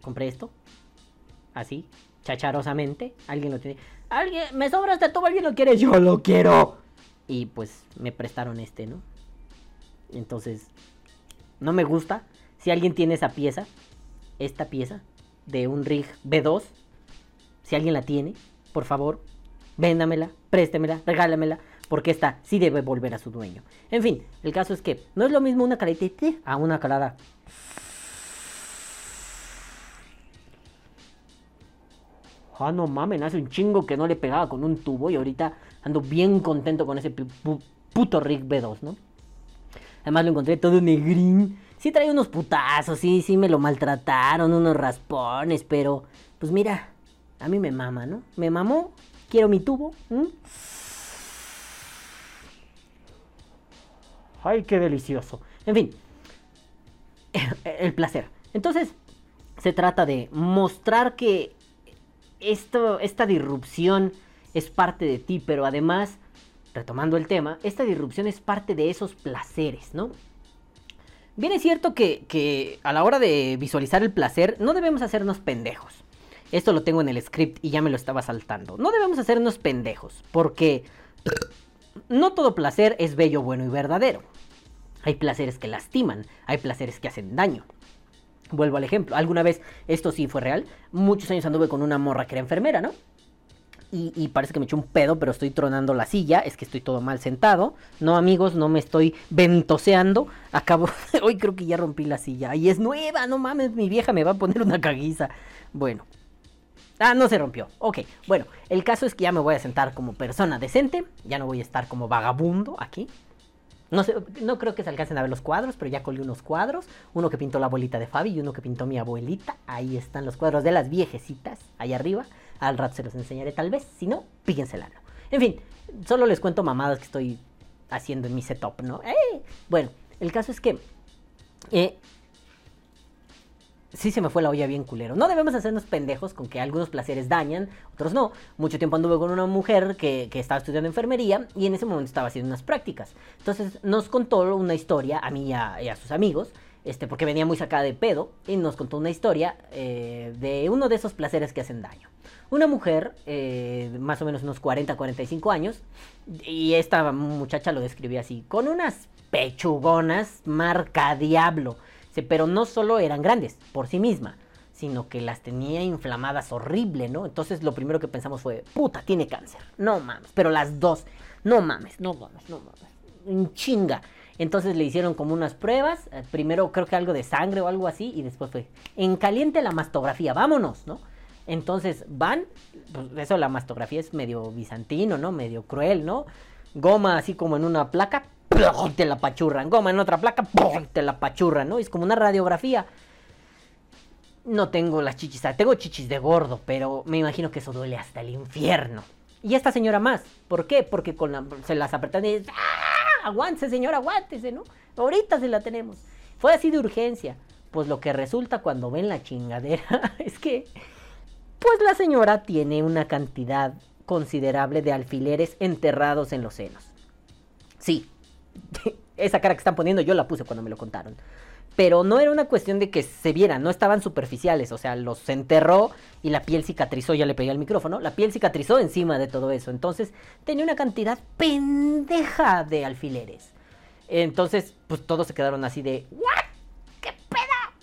compré esto. Así, chacharosamente. Alguien lo tiene. Alguien, me sobra este tubo, alguien lo quiere. Yo lo quiero. Y pues me prestaron este, ¿no? Entonces, no me gusta. Si alguien tiene esa pieza, esta pieza de un rig B2, si alguien la tiene, por favor, véndamela, préstemela, regálamela, porque esta sí debe volver a su dueño. En fin, el caso es que no es lo mismo una caretita a una calada. Ah, no mames, hace un chingo que no le pegaba con un tubo y ahorita ando bien contento con ese puto rig B2, ¿no? Además lo encontré todo negrín. Sí trae unos putazos, sí, sí me lo maltrataron, unos raspones, pero pues mira, a mí me mama, ¿no? Me mamó, quiero mi tubo. Ay, qué delicioso. En fin, el placer. Entonces, se trata de mostrar que esto, esta disrupción es parte de ti, pero además, retomando el tema, esta disrupción es parte de esos placeres, ¿no? Bien es cierto que, que a la hora de visualizar el placer no debemos hacernos pendejos. Esto lo tengo en el script y ya me lo estaba saltando. No debemos hacernos pendejos, porque no todo placer es bello, bueno y verdadero. Hay placeres que lastiman, hay placeres que hacen daño. Vuelvo al ejemplo. Alguna vez, esto sí fue real, muchos años anduve con una morra que era enfermera, ¿no? Y, parece que me echó un pedo, pero estoy tronando la silla. Es que estoy todo mal sentado. No, amigos, no me estoy ventoseando. Acabo. Hoy creo que ya rompí la silla. Y es nueva, no mames, mi vieja me va a poner una caguiza. Bueno. Ah, no se rompió. Ok, bueno, el caso es que ya me voy a sentar como persona decente. Ya no voy a estar como vagabundo aquí. No, sé, no creo que se alcancen a ver los cuadros, pero ya colgué unos cuadros. Uno que pintó la abuelita de Fabi y uno que pintó mi abuelita. Ahí están los cuadros de las viejecitas, ahí arriba. Al rato se los enseñaré tal vez. Si no, píquensela. En fin, solo les cuento mamadas que estoy haciendo en mi setup, ¿no? ¡Eh! Bueno, el caso es que... Eh, sí se me fue la olla bien culero. No debemos hacernos pendejos con que algunos placeres dañan, otros no. Mucho tiempo anduve con una mujer que, estaba estudiando enfermería y en ese momento estaba haciendo unas prácticas. Entonces nos contó una historia a mí y a sus amigos este, porque venía muy sacada de pedo, y nos contó una historia eh, de uno de esos placeres que hacen daño. Una mujer, eh, más o menos unos 40, 45 años, y esta muchacha lo describía así, con unas pechugonas marca diablo, pero no solo eran grandes por sí misma, sino que las tenía inflamadas horrible, ¿no? Entonces lo primero que pensamos fue, puta, tiene cáncer, no mames, pero las dos, no mames, no mames, no mames, chinga. Entonces le hicieron como unas pruebas, eh, primero creo que algo de sangre o algo así, y después fue en caliente la mastografía, vámonos, ¿no? Entonces van, pues eso la mastografía es medio bizantino, ¿no? Medio cruel, ¿no? Goma así como en una placa, te la pachurran, goma en otra placa, te la pachurran, ¿no? Es como una radiografía. No tengo las chichis, tengo chichis de gordo, pero me imagino que eso duele hasta el infierno. Y esta señora más, ¿por qué? Porque con se las apretan y aguántese, señor, aguántese, ¿no? Ahorita se la tenemos. Fue así de urgencia. Pues lo que resulta cuando ven la chingadera es que, pues la señora tiene una cantidad considerable de alfileres enterrados en los senos. Sí, esa cara que están poniendo yo la puse cuando me lo contaron. Pero no era una cuestión de que se vieran, no estaban superficiales, o sea, los enterró y la piel cicatrizó, ya le pegué al micrófono, la piel cicatrizó encima de todo eso. Entonces tenía una cantidad pendeja de alfileres. Entonces, pues todos se quedaron así de, ¿what? ¿Qué peda?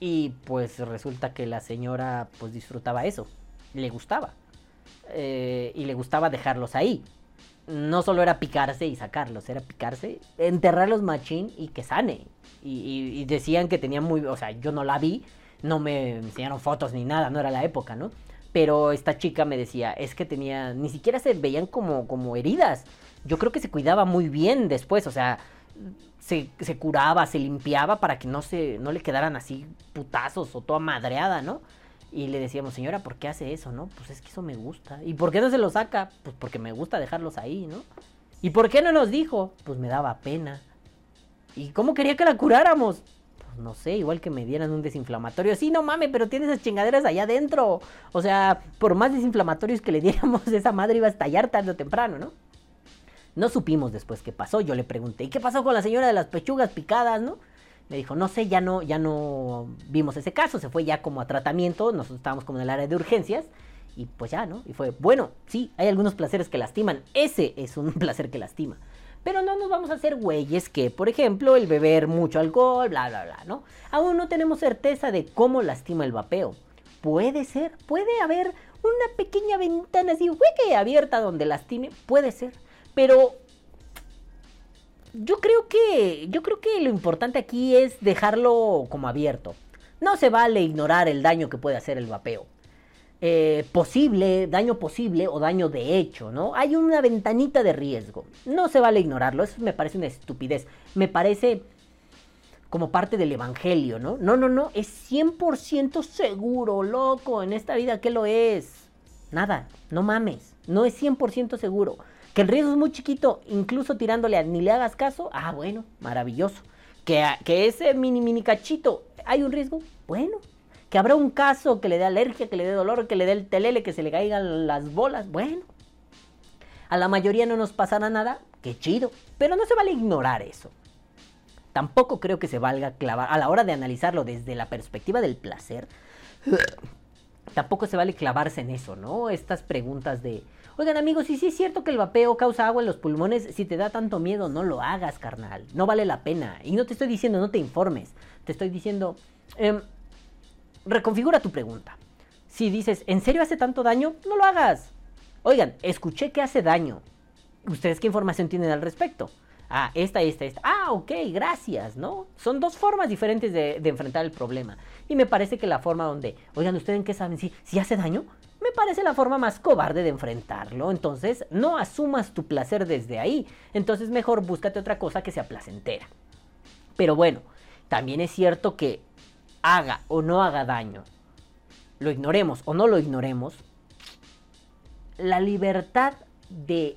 Y pues resulta que la señora pues disfrutaba eso, le gustaba. Eh, y le gustaba dejarlos ahí no solo era picarse y sacarlos, era picarse, enterrarlos machín y que sane. Y, decían que tenía muy, o sea, yo no la vi, no me enseñaron fotos ni nada, no era la época, ¿no? Pero esta chica me decía, es que tenía, ni siquiera se veían como, como heridas. Yo creo que se cuidaba muy bien después, o sea, se, se curaba, se limpiaba para que no, se, no le quedaran así putazos o toda madreada, ¿no? Y le decíamos, señora, ¿por qué hace eso, no? Pues es que eso me gusta. ¿Y por qué no se lo saca? Pues porque me gusta dejarlos ahí, ¿no? ¿Y por qué no nos dijo? Pues me daba pena. ¿Y cómo quería que la curáramos? Pues no sé, igual que me dieran un desinflamatorio. Sí, no mames, pero tiene esas chingaderas allá adentro. O sea, por más desinflamatorios que le diéramos, esa madre iba a estallar tarde o temprano, ¿no? No supimos después qué pasó. Yo le pregunté, ¿y qué pasó con la señora de las pechugas picadas, no? Me dijo, no sé, ya no, ya no vimos ese caso, se fue ya como a tratamiento, nosotros estábamos como en el área de urgencias, y pues ya, ¿no? Y fue, bueno, sí, hay algunos placeres que lastiman, ese es un placer que lastima. Pero no nos vamos a hacer güeyes que, por ejemplo, el beber mucho alcohol, bla, bla, bla, ¿no? Aún no tenemos certeza de cómo lastima el vapeo. Puede ser, puede haber una pequeña ventana así, hueque abierta donde lastime, puede ser. Pero yo creo que yo creo que lo importante aquí es dejarlo como abierto. No se vale ignorar el daño que puede hacer el vapeo. Eh, posible, daño posible o daño de hecho, ¿no? Hay una ventanita de riesgo. No se vale ignorarlo, eso me parece una estupidez. Me parece como parte del evangelio, ¿no? No, no, no, es 100% seguro, loco, en esta vida, ¿qué lo es? Nada, no mames, no es 100% seguro. Que el riesgo es muy chiquito, incluso tirándole a ni le hagas caso, ah, bueno, maravilloso. Que, que ese mini mini cachito, ¿hay un riesgo? Bueno, que habrá un caso que le dé alergia, que le dé dolor, que le dé el telele, que se le caigan las bolas. Bueno, a la mayoría no nos pasará nada, qué chido, pero no se vale ignorar eso. Tampoco creo que se valga clavar, a la hora de analizarlo desde la perspectiva del placer, tampoco se vale clavarse en eso, ¿no? Estas preguntas de, oigan amigos, ¿y si es cierto que el vapeo causa agua en los pulmones? Si te da tanto miedo, no lo hagas, carnal, no vale la pena. Y no te estoy diciendo, no te informes, te estoy diciendo... Eh, reconfigura tu pregunta. Si dices, ¿en serio hace tanto daño? No lo hagas. Oigan, escuché que hace daño. ¿Ustedes qué información tienen al respecto? Ah, esta, esta, esta. Ah, ok, gracias, ¿no? Son dos formas diferentes de, enfrentar el problema. Y me parece que la forma donde, oigan, ¿ustedes en qué saben si, si hace daño? Me parece la forma más cobarde de enfrentarlo. Entonces, no asumas tu placer desde ahí. Entonces, mejor búscate otra cosa que sea placentera. Pero bueno, también es cierto que haga o no haga daño, lo ignoremos o no lo ignoremos, la libertad de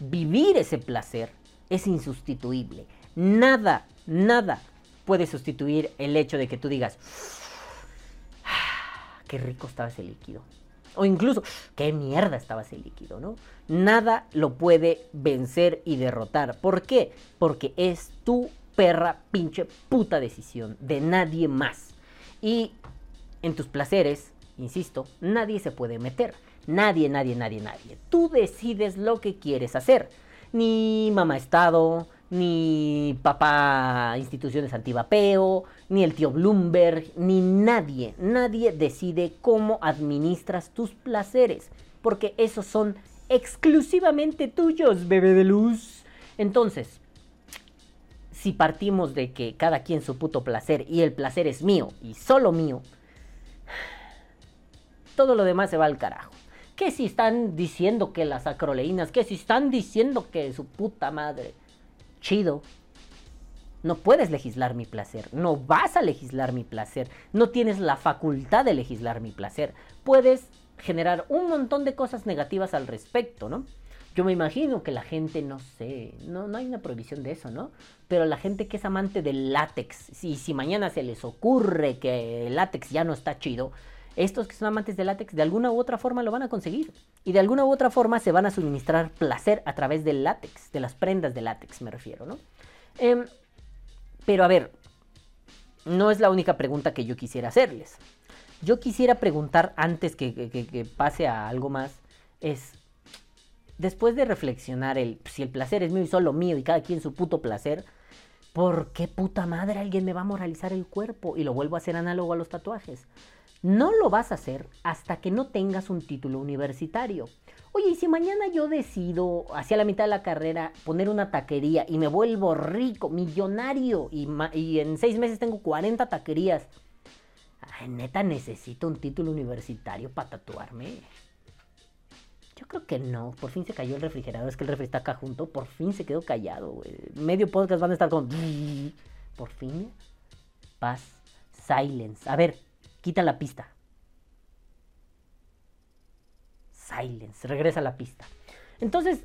vivir ese placer es insustituible. Nada, nada puede sustituir el hecho de que tú digas, qué rico estaba ese líquido. O incluso, qué mierda estaba ese líquido, ¿no? Nada lo puede vencer y derrotar. ¿Por qué? Porque es tu perra pinche puta decisión de nadie más. Y en tus placeres, insisto, nadie se puede meter. Nadie, nadie, nadie, nadie. Tú decides lo que quieres hacer. Ni mamá Estado, ni papá instituciones antivapeo, ni el tío Bloomberg, ni nadie, nadie decide cómo administras tus placeres, porque esos son exclusivamente tuyos, bebé de luz. Entonces, si partimos de que cada quien su puto placer y el placer es mío y solo mío, todo lo demás se va al carajo. Que si están diciendo que las acroleínas, que si están diciendo que su puta madre, chido. No puedes legislar mi placer, no vas a legislar mi placer, no tienes la facultad de legislar mi placer. Puedes generar un montón de cosas negativas al respecto, ¿no? Yo me imagino que la gente, no sé, no, no hay una prohibición de eso, ¿no? Pero la gente que es amante del látex, si, si mañana se les ocurre que el látex ya no está chido, estos que son amantes del látex de alguna u otra forma lo van a conseguir. Y de alguna u otra forma se van a suministrar placer a través del látex, de las prendas de látex me refiero, ¿no? Em, pero a ver, no es la única pregunta que yo quisiera hacerles. Yo quisiera preguntar antes que, pase a algo más, es, después de reflexionar el si el placer es mío y solo mío y cada quien su puto placer, ¿por qué puta madre alguien me va a moralizar el cuerpo? Y lo vuelvo a hacer análogo a los tatuajes. No lo vas a hacer hasta que no tengas un título universitario. Oye, y si mañana yo decido, hacia la mitad de la carrera, poner una taquería y me vuelvo rico, millonario, y, en seis meses tengo 40 taquerías, neta necesito un título universitario para tatuarme. Yo creo que no. Por fin se cayó el refrigerador. Es que el refri está acá junto. Por fin se quedó callado. Medio podcast van a estar con. Por fin. Paz. Silence. A ver, quita la pista. Silence. Regresa a la pista. Entonces,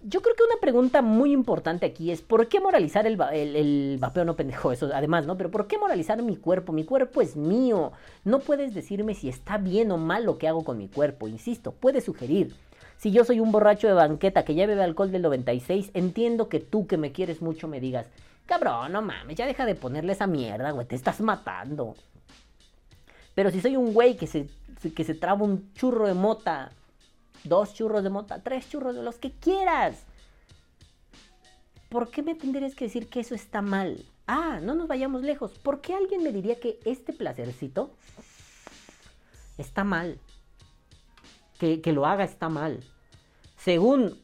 yo creo que una pregunta muy importante aquí es, ¿por qué moralizar el, el, vapeo? No pendejo, eso además, ¿no? Pero ¿por qué moralizar mi cuerpo? Mi cuerpo es mío. No puedes decirme si está bien o mal lo que hago con mi cuerpo. Insisto, puedes sugerir. Si yo soy un borracho de banqueta que ya bebe alcohol del 96, entiendo que tú que me quieres mucho me digas, cabrón, no mames, ya deja de ponerle esa mierda, güey, te estás matando. Pero si soy un güey que se, que se traba un churro de mota dos churros de mota, tres churros de los que quieras. ¿Por qué me tendrías que decir que eso está mal? Ah, no nos vayamos lejos. ¿Por qué alguien me diría que este placercito está mal? Que, que lo haga está mal. Según...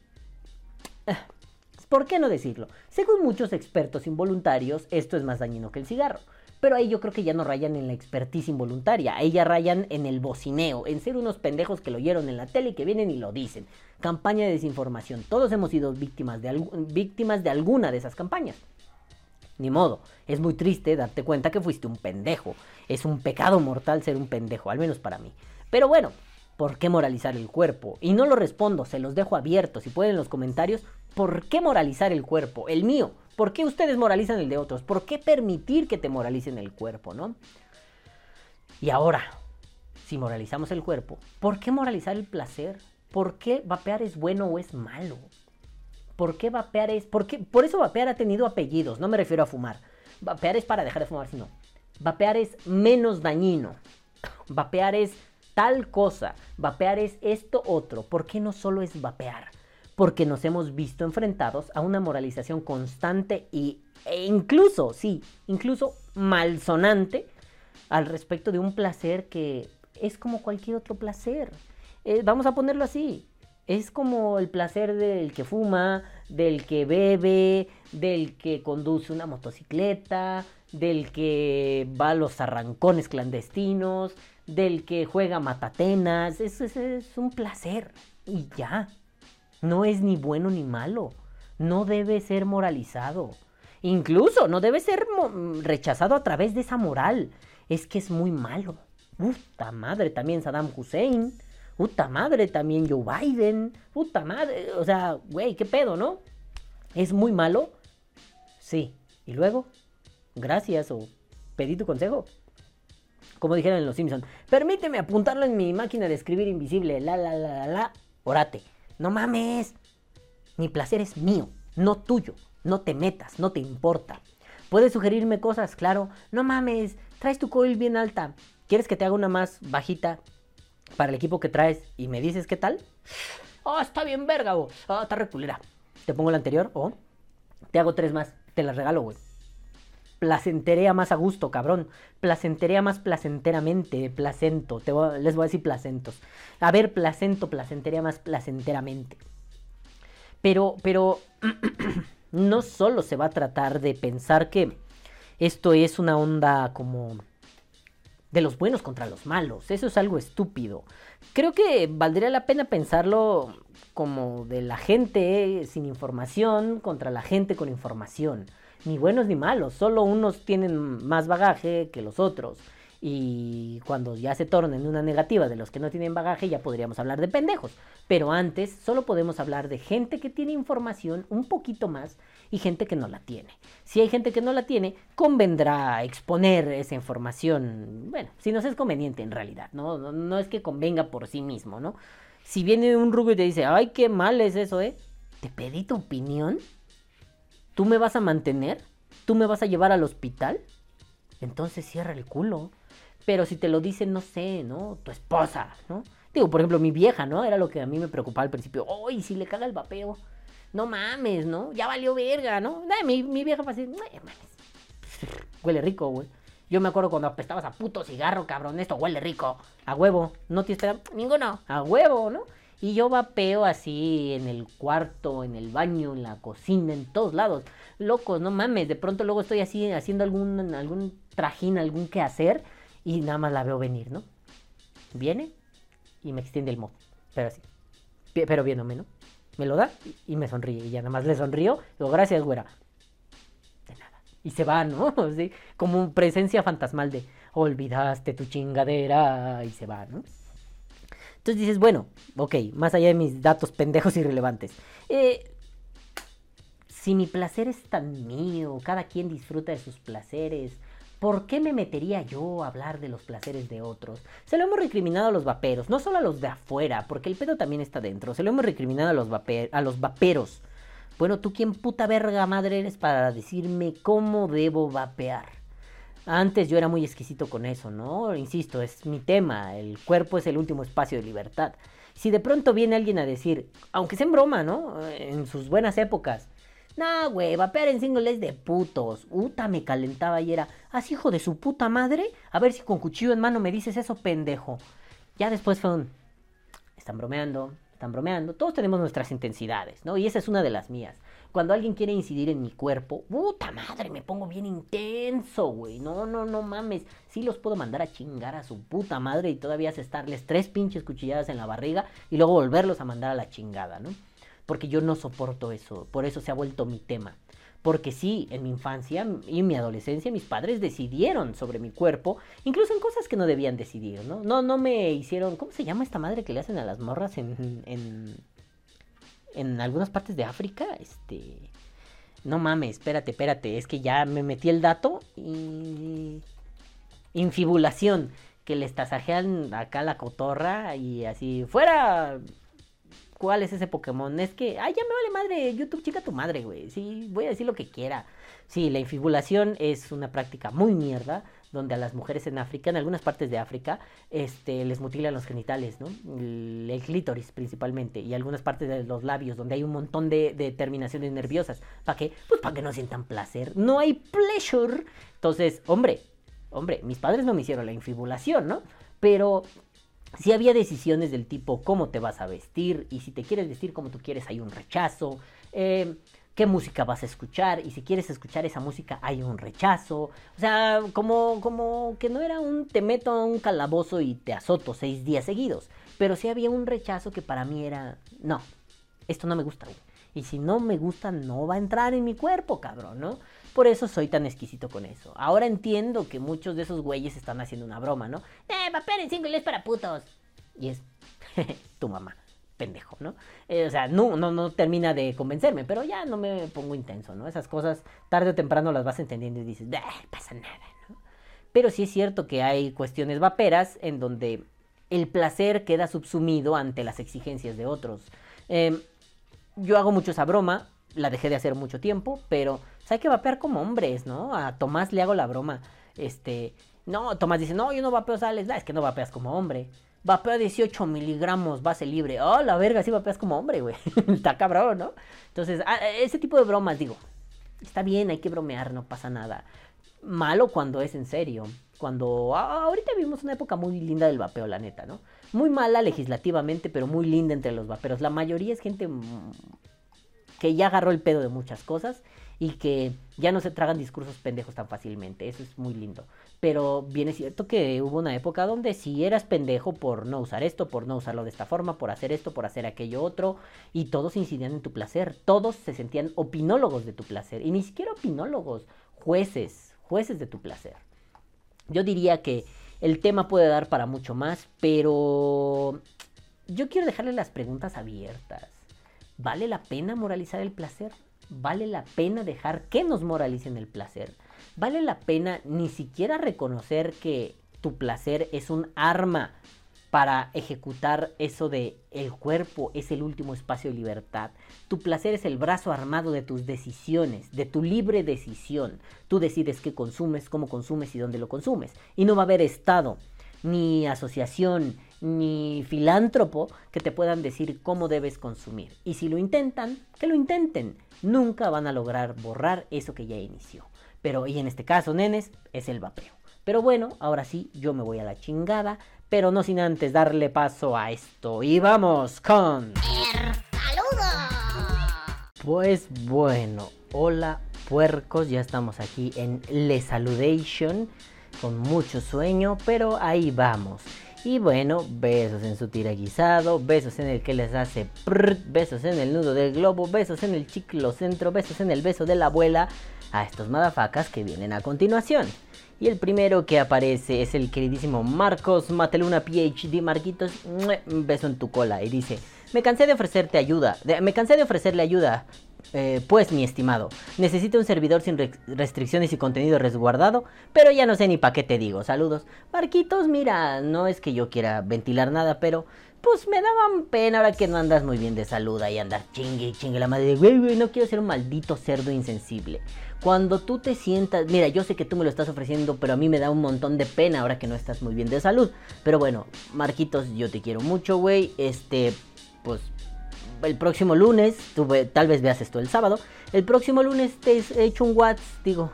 Eh, ¿Por qué no decirlo? Según muchos expertos involuntarios, esto es más dañino que el cigarro. Pero ahí yo creo que ya no rayan en la expertise involuntaria, ahí ya rayan en el bocineo, en ser unos pendejos que lo oyeron en la tele y que vienen y lo dicen. Campaña de desinformación. Todos hemos sido víctimas de, víctimas de alguna de esas campañas. Ni modo, es muy triste darte cuenta que fuiste un pendejo. Es un pecado mortal ser un pendejo, al menos para mí. Pero bueno, ¿por qué moralizar el cuerpo? Y no lo respondo, se los dejo abiertos. Si pueden en los comentarios, ¿por qué moralizar el cuerpo? El mío. ¿Por qué ustedes moralizan el de otros? ¿Por qué permitir que te moralicen el cuerpo, no? Y ahora, si moralizamos el cuerpo, ¿por qué moralizar el placer? ¿Por qué vapear es bueno o es malo? ¿Por qué vapear es.? Por, por eso vapear ha tenido apellidos, no me refiero a fumar. Vapear es para dejar de fumar, sino. Vapear es menos dañino. Vapear es tal cosa. Vapear es esto otro. ¿Por qué no solo es vapear? Porque nos hemos visto enfrentados a una moralización constante y, e incluso, sí, incluso malsonante al respecto de un placer que es como cualquier otro placer. Eh, vamos a ponerlo así. Es como el placer del que fuma, del que bebe, del que conduce una motocicleta, del que va a los arrancones clandestinos, del que juega matatenas. Eso es un placer. Y ya. No es ni bueno ni malo. No debe ser moralizado. Incluso no debe ser rechazado a través de esa moral. Es que es muy malo. Puta madre, también Saddam Hussein. Puta madre, también Joe Biden. Puta madre. O sea, güey, qué pedo, ¿no? ¿Es muy malo? Sí. ¿Y luego? Gracias o pedí tu consejo. Como dijeron en Los Simpsons. Permíteme apuntarlo en mi máquina de escribir invisible. La, la, la, la, la. Orate. No mames. Mi placer es mío, no tuyo. No te metas, no te importa. Puedes sugerirme cosas, claro. No mames, traes tu coil bien alta. ¿Quieres que te haga una más bajita para el equipo que traes y me dices qué tal? Oh, está bien verga, o oh, está reculera. Te pongo la anterior o te hago tres más. Te las regalo, güey placenterea más a gusto, cabrón. Placenterea más placenteramente, placento. Te les voy a decir placentos. A ver, placento, placenterea más placenteramente. Pero, pero, no solo se va a tratar de pensar que esto es una onda como de los buenos contra los malos. Eso es algo estúpido. Creo que valdría la pena pensarlo como de la gente sin información contra la gente con información ni buenos ni malos, solo unos tienen más bagaje que los otros. Y cuando ya se tornen una negativa de los que no tienen bagaje, ya podríamos hablar de pendejos. Pero antes solo podemos hablar de gente que tiene información un poquito más y gente que no la tiene. Si hay gente que no la tiene, convendrá exponer esa información. Bueno, si nos es conveniente en realidad, ¿no? No, no es que convenga por sí mismo, ¿no? Si viene un rubio y te dice, ay, qué mal es eso, ¿eh? ¿Te pedí tu opinión? ¿Tú me vas a mantener? ¿Tú me vas a llevar al hospital? Entonces cierra el culo. Pero si te lo dice, no sé, ¿no? Tu esposa, ¿no? Digo, por ejemplo, mi vieja, ¿no? Era lo que a mí me preocupaba al principio. ¡Uy, si le caga el vapeo! No mames, ¿no? Ya valió verga, ¿no? mi, vieja fue así, mames. Huele rico, güey. Yo me acuerdo cuando apestabas a puto cigarro, cabrón. Esto huele rico. A huevo. No te espera ninguno. A huevo, ¿no? Y yo vapeo así en el cuarto, en el baño, en la cocina, en todos lados. Locos, no mames. De pronto luego estoy así haciendo algún, algún trajín, algún quehacer y nada más la veo venir, ¿no? Viene y me extiende el modo. Pero así. Pero viéndome, ¿no? Me lo da y me sonríe. Y ya nada más le sonrío. Digo, gracias, güera. De nada. Y se va, ¿no? Así, como presencia fantasmal de olvidaste tu chingadera y se va, ¿no? Entonces dices, bueno, ok, más allá de mis datos pendejos irrelevantes. Eh, Si mi placer es tan mío, cada quien disfruta de sus placeres, ¿por qué me metería yo a hablar de los placeres de otros? Se lo hemos recriminado a los vaperos, no solo a los de afuera, porque el pedo también está dentro. Se lo hemos recriminado a los, a los vaperos. Bueno, ¿tú quién puta verga madre eres para decirme cómo debo vapear? Antes yo era muy exquisito con eso, ¿no? Insisto, es mi tema, el cuerpo es el último espacio de libertad. Si de pronto viene alguien a decir, aunque sea en broma, ¿no? En sus buenas épocas, no, güey, vapear en single es de putos. Uta me calentaba y era, ¿así hijo de su puta madre? A ver si con cuchillo en mano me dices eso, pendejo. Ya después fue un, están bromeando, están bromeando. Todos tenemos nuestras intensidades, ¿no? Y esa es una de las mías. Cuando alguien quiere incidir en mi cuerpo, puta madre, me pongo bien intenso, güey. No, no, no mames. Sí los puedo mandar a chingar a su puta madre y todavía estarles tres pinches cuchilladas en la barriga y luego volverlos a mandar a la chingada, ¿no? Porque yo no soporto eso. Por eso se ha vuelto mi tema. Porque sí, en mi infancia y en mi adolescencia mis padres decidieron sobre mi cuerpo, incluso en cosas que no debían decidir, ¿no? No, no me hicieron, ¿cómo se llama esta madre que le hacen a las morras en, en, en algunas partes de África? Este, no mames, espérate, espérate, es que ya me metí el dato y... Infibulación, que les tasajean acá la cotorra y así, fuera cuál es ese Pokémon. Es que, ay, ya me vale madre, YouTube, chica tu madre, güey. Sí, voy a decir lo que quiera. Sí, la infibulación es una práctica muy mierda, donde a las mujeres en África, en algunas partes de África, este, les mutilan los genitales, ¿no? El, clítoris principalmente, y algunas partes de los labios, donde hay un montón de, terminaciones nerviosas. ¿Para qué? Pues para que no sientan placer. No hay pleasure. Entonces, hombre, hombre, mis padres no me hicieron la infibulación, ¿no? Pero si había decisiones del tipo cómo te vas a vestir y si te quieres vestir como tú quieres hay un rechazo, eh, qué música vas a escuchar y si quieres escuchar esa música hay un rechazo, o sea, como, como que no era un te meto a un calabozo y te azoto seis días seguidos, pero sí había un rechazo que para mí era, no, esto no me gusta, Y si no me gusta, no va a entrar en mi cuerpo, cabrón, ¿no? Por eso soy tan exquisito con eso. Ahora entiendo que muchos de esos güeyes están haciendo una broma, ¿no? Eh, papel en single es para putos. Y es tu mamá, pendejo, ¿no? Eh, o sea, no, no, no termina de convencerme, pero ya no me pongo intenso, ¿no? Esas cosas tarde o temprano las vas entendiendo y dices, pasa nada, ¿no? Pero sí es cierto que hay cuestiones vaperas en donde el placer queda subsumido ante las exigencias de otros. Em, yo hago mucho esa broma, la dejé de hacer mucho tiempo, pero pues, hay que vapear como hombres, ¿no? A Tomás le hago la broma. Este, no, Tomás dice, no, yo no vapeo sales, es que no vapeas como hombre. Vapeo 18 miligramos base libre. Oh, la verga, sí vapeas como hombre, güey. está cabrón, ¿no? Entonces, ese tipo de bromas, digo, está bien, hay que bromear, no pasa nada. Malo cuando es en serio. Cuando ahorita vivimos una época muy linda del vapeo, la neta, ¿no? Muy mala legislativamente, pero muy linda entre los vaperos. La mayoría es gente que ya agarró el pedo de muchas cosas y que ya no se tragan discursos pendejos tan fácilmente. Eso es muy lindo. Pero bien es cierto que hubo una época donde si eras pendejo por no usar esto, por no usarlo de esta forma, por hacer esto, por hacer aquello otro, y todos incidían en tu placer. Todos se sentían opinólogos de tu placer. Y ni siquiera opinólogos, jueces, jueces de tu placer. Yo diría que el tema puede dar para mucho más, pero yo quiero dejarle las preguntas abiertas. ¿Vale la pena moralizar el placer? ¿Vale la pena dejar que nos moralicen el placer? ¿Vale la pena ni siquiera reconocer que tu placer es un arma para ejecutar eso de el cuerpo es el último espacio de libertad. Tu placer es el brazo armado de tus decisiones, de tu libre decisión. Tú decides qué consumes, cómo consumes y dónde lo consumes. Y no va a haber Estado, ni asociación, ni filántropo que te puedan decir cómo debes consumir. Y si lo intentan, que lo intenten. Nunca van a lograr borrar eso que ya inició. Pero, y en este caso, nenes, es el vapeo. Pero bueno, ahora sí, yo me voy a la chingada. Pero no sin antes darle paso a esto. Y vamos con... ¡Saludos! Pues bueno, hola puercos, ya estamos aquí en Le Saludation. Con mucho sueño, pero ahí vamos. Y bueno, besos en su tira guisado, besos en el que les hace prrr, besos en el nudo del globo, besos en el chiclo centro, besos en el beso de la abuela a estos madafacas que vienen a continuación. Y el primero que aparece es el queridísimo Marcos Mateluna PhD. Marquitos, un beso en tu cola. Y dice: Me cansé de ofrecerte ayuda. me cansé de ofrecerle ayuda. Eh, pues, mi estimado, necesito un servidor sin re- restricciones y contenido resguardado, pero ya no sé ni pa' qué te digo. Saludos. Marquitos, mira, no es que yo quiera ventilar nada, pero pues me daban pena ahora que no andas muy bien de salud y andar chingue, chingue la madre de güey, güey, no quiero ser un maldito cerdo insensible. Cuando tú te sientas, mira, yo sé que tú me lo estás ofreciendo, pero a mí me da un montón de pena ahora que no estás muy bien de salud. Pero bueno, Marquitos, yo te quiero mucho, güey. Este, pues el próximo lunes, tal vez veas esto el sábado, el próximo lunes te he hecho un WhatsApp, digo,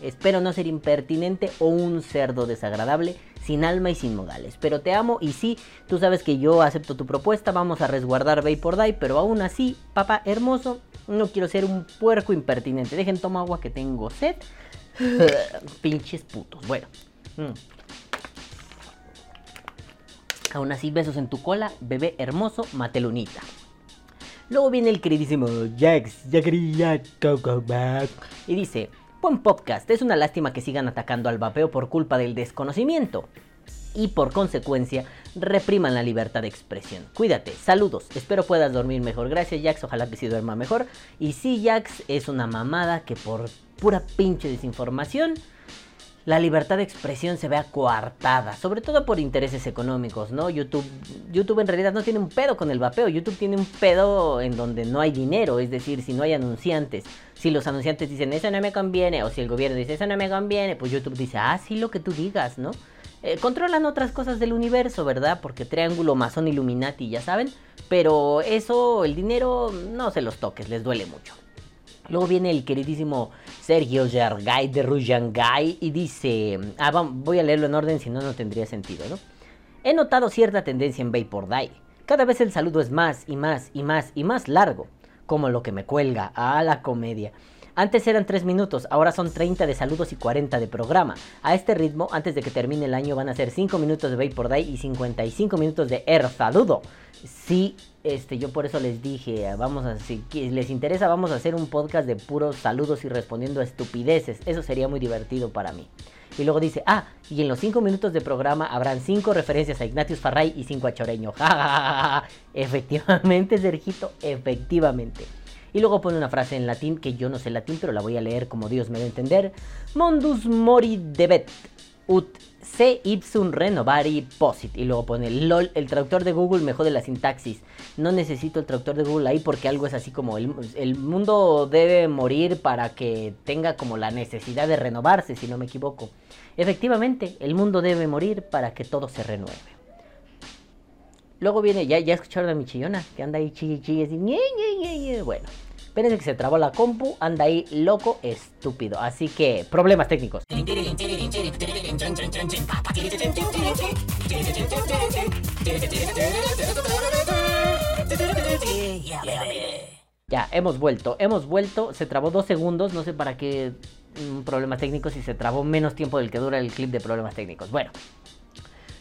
espero no ser impertinente o un cerdo desagradable, sin alma y sin modales, pero te amo y sí, tú sabes que yo acepto tu propuesta, vamos a resguardar Bay por Day, pero aún así, papá hermoso, no quiero ser un puerco impertinente, dejen toma agua que tengo sed, pinches putos, bueno. mm. Aún así, besos en tu cola, bebé hermoso, matelunita. Luego viene el queridísimo Jax, ya quería. Y dice, buen podcast, es una lástima que sigan atacando al vapeo por culpa del desconocimiento. Y por consecuencia, repriman la libertad de expresión. Cuídate, saludos, espero puedas dormir mejor. Gracias Jax, ojalá que sí duerma mejor. Y sí, Jax es una mamada que por pura pinche desinformación la libertad de expresión se vea coartada, sobre todo por intereses económicos, ¿no? YouTube, YouTube en realidad no tiene un pedo con el vapeo, YouTube tiene un pedo en donde no hay dinero, es decir, si no hay anunciantes, si los anunciantes dicen eso no me conviene, o si el gobierno dice eso no me conviene, pues YouTube dice, ah, sí, lo que tú digas, ¿no? Eh, controlan otras cosas del universo, ¿verdad? Porque Triángulo, Masón, Illuminati, ya saben, pero eso, el dinero, no se los toques, les duele mucho. Luego viene el queridísimo Sergio Yargay de Ruyangay y dice, ah, voy a leerlo en orden, si no, no tendría sentido, ¿no? He notado cierta tendencia en Vapor Day. Cada vez el saludo es más y más y más y más largo, como lo que me cuelga a la comedia. Antes eran 3 minutos, ahora son 30 de saludos y 40 de programa. A este ritmo, antes de que termine el año, van a ser 5 minutos de Vapor Day y 55 minutos de Erzadudo. Sí, este, yo por eso les dije, vamos a, si les interesa, vamos a hacer un podcast de puros saludos y respondiendo a estupideces. Eso sería muy divertido para mí. Y luego dice, ah, y en los 5 minutos de programa habrán 5 referencias a Ignatius Farray y 5 a Choreño. Efectivamente, Sergito, efectivamente. Y luego pone una frase en latín que yo no sé latín, pero la voy a leer como Dios me da a entender. Mondus mori debet ut se ipsum renovari posit. Y luego pone LOL, el traductor de Google me jode la sintaxis. No necesito el traductor de Google ahí porque algo es así como el, el mundo debe morir para que tenga como la necesidad de renovarse, si no me equivoco. Efectivamente, el mundo debe morir para que todo se renueve. Luego viene, ya, ya escucharon a mi chillona, que anda ahí chille, chille, así, ñe. Bueno, espérense que se trabó la compu, anda ahí loco, estúpido. Así que, problemas técnicos. Ya, hemos vuelto, hemos vuelto, se trabó dos segundos, no sé para qué mm, problemas técnicos y se trabó menos tiempo del que dura el clip de problemas técnicos. Bueno,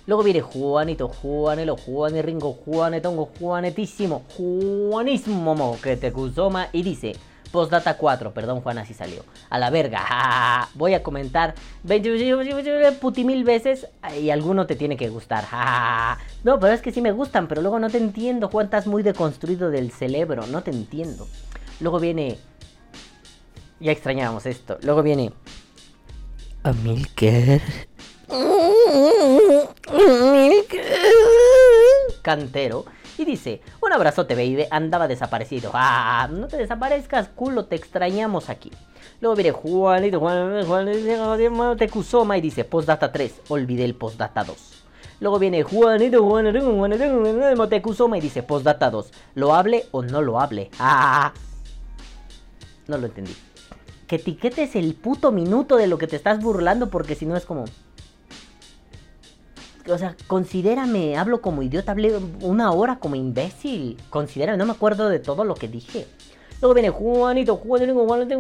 luego viene Juanito, Juanelo, Juane Ringo, Juanetongo, Juanetísimo, Juanismo, que te Kuzoma y dice, postdata 4, perdón Juan, así salió, a la verga, ja, voy a comentar 20 puti mil veces y alguno te tiene que gustar, no, pero es que sí me gustan, pero luego no te entiendo, Juan, estás muy deconstruido del cerebro, no te entiendo. Luego viene, ya extrañábamos esto, luego viene... Amilcar. Cantero. Y dice, un abrazote, baby, andaba desaparecido. Ah, no te desaparezcas, culo, te extrañamos aquí. Luego viene Juanito, Juan, Juanito, Tecusoma y dice, postdata 3, olvidé el postdata 2. Luego viene Juanito, Juanito, Juanito, Tecusoma y dice, postdata 2, ¿lo hable o no lo hable? Ah, no lo entendí. Que etiquetes el puto minuto de lo que te estás burlando porque si no es como... O sea, considérame, hablo como idiota, hablé una hora como imbécil. Considérame, no me acuerdo de todo lo que dije. Luego viene Juanito, Juanito, Juanito,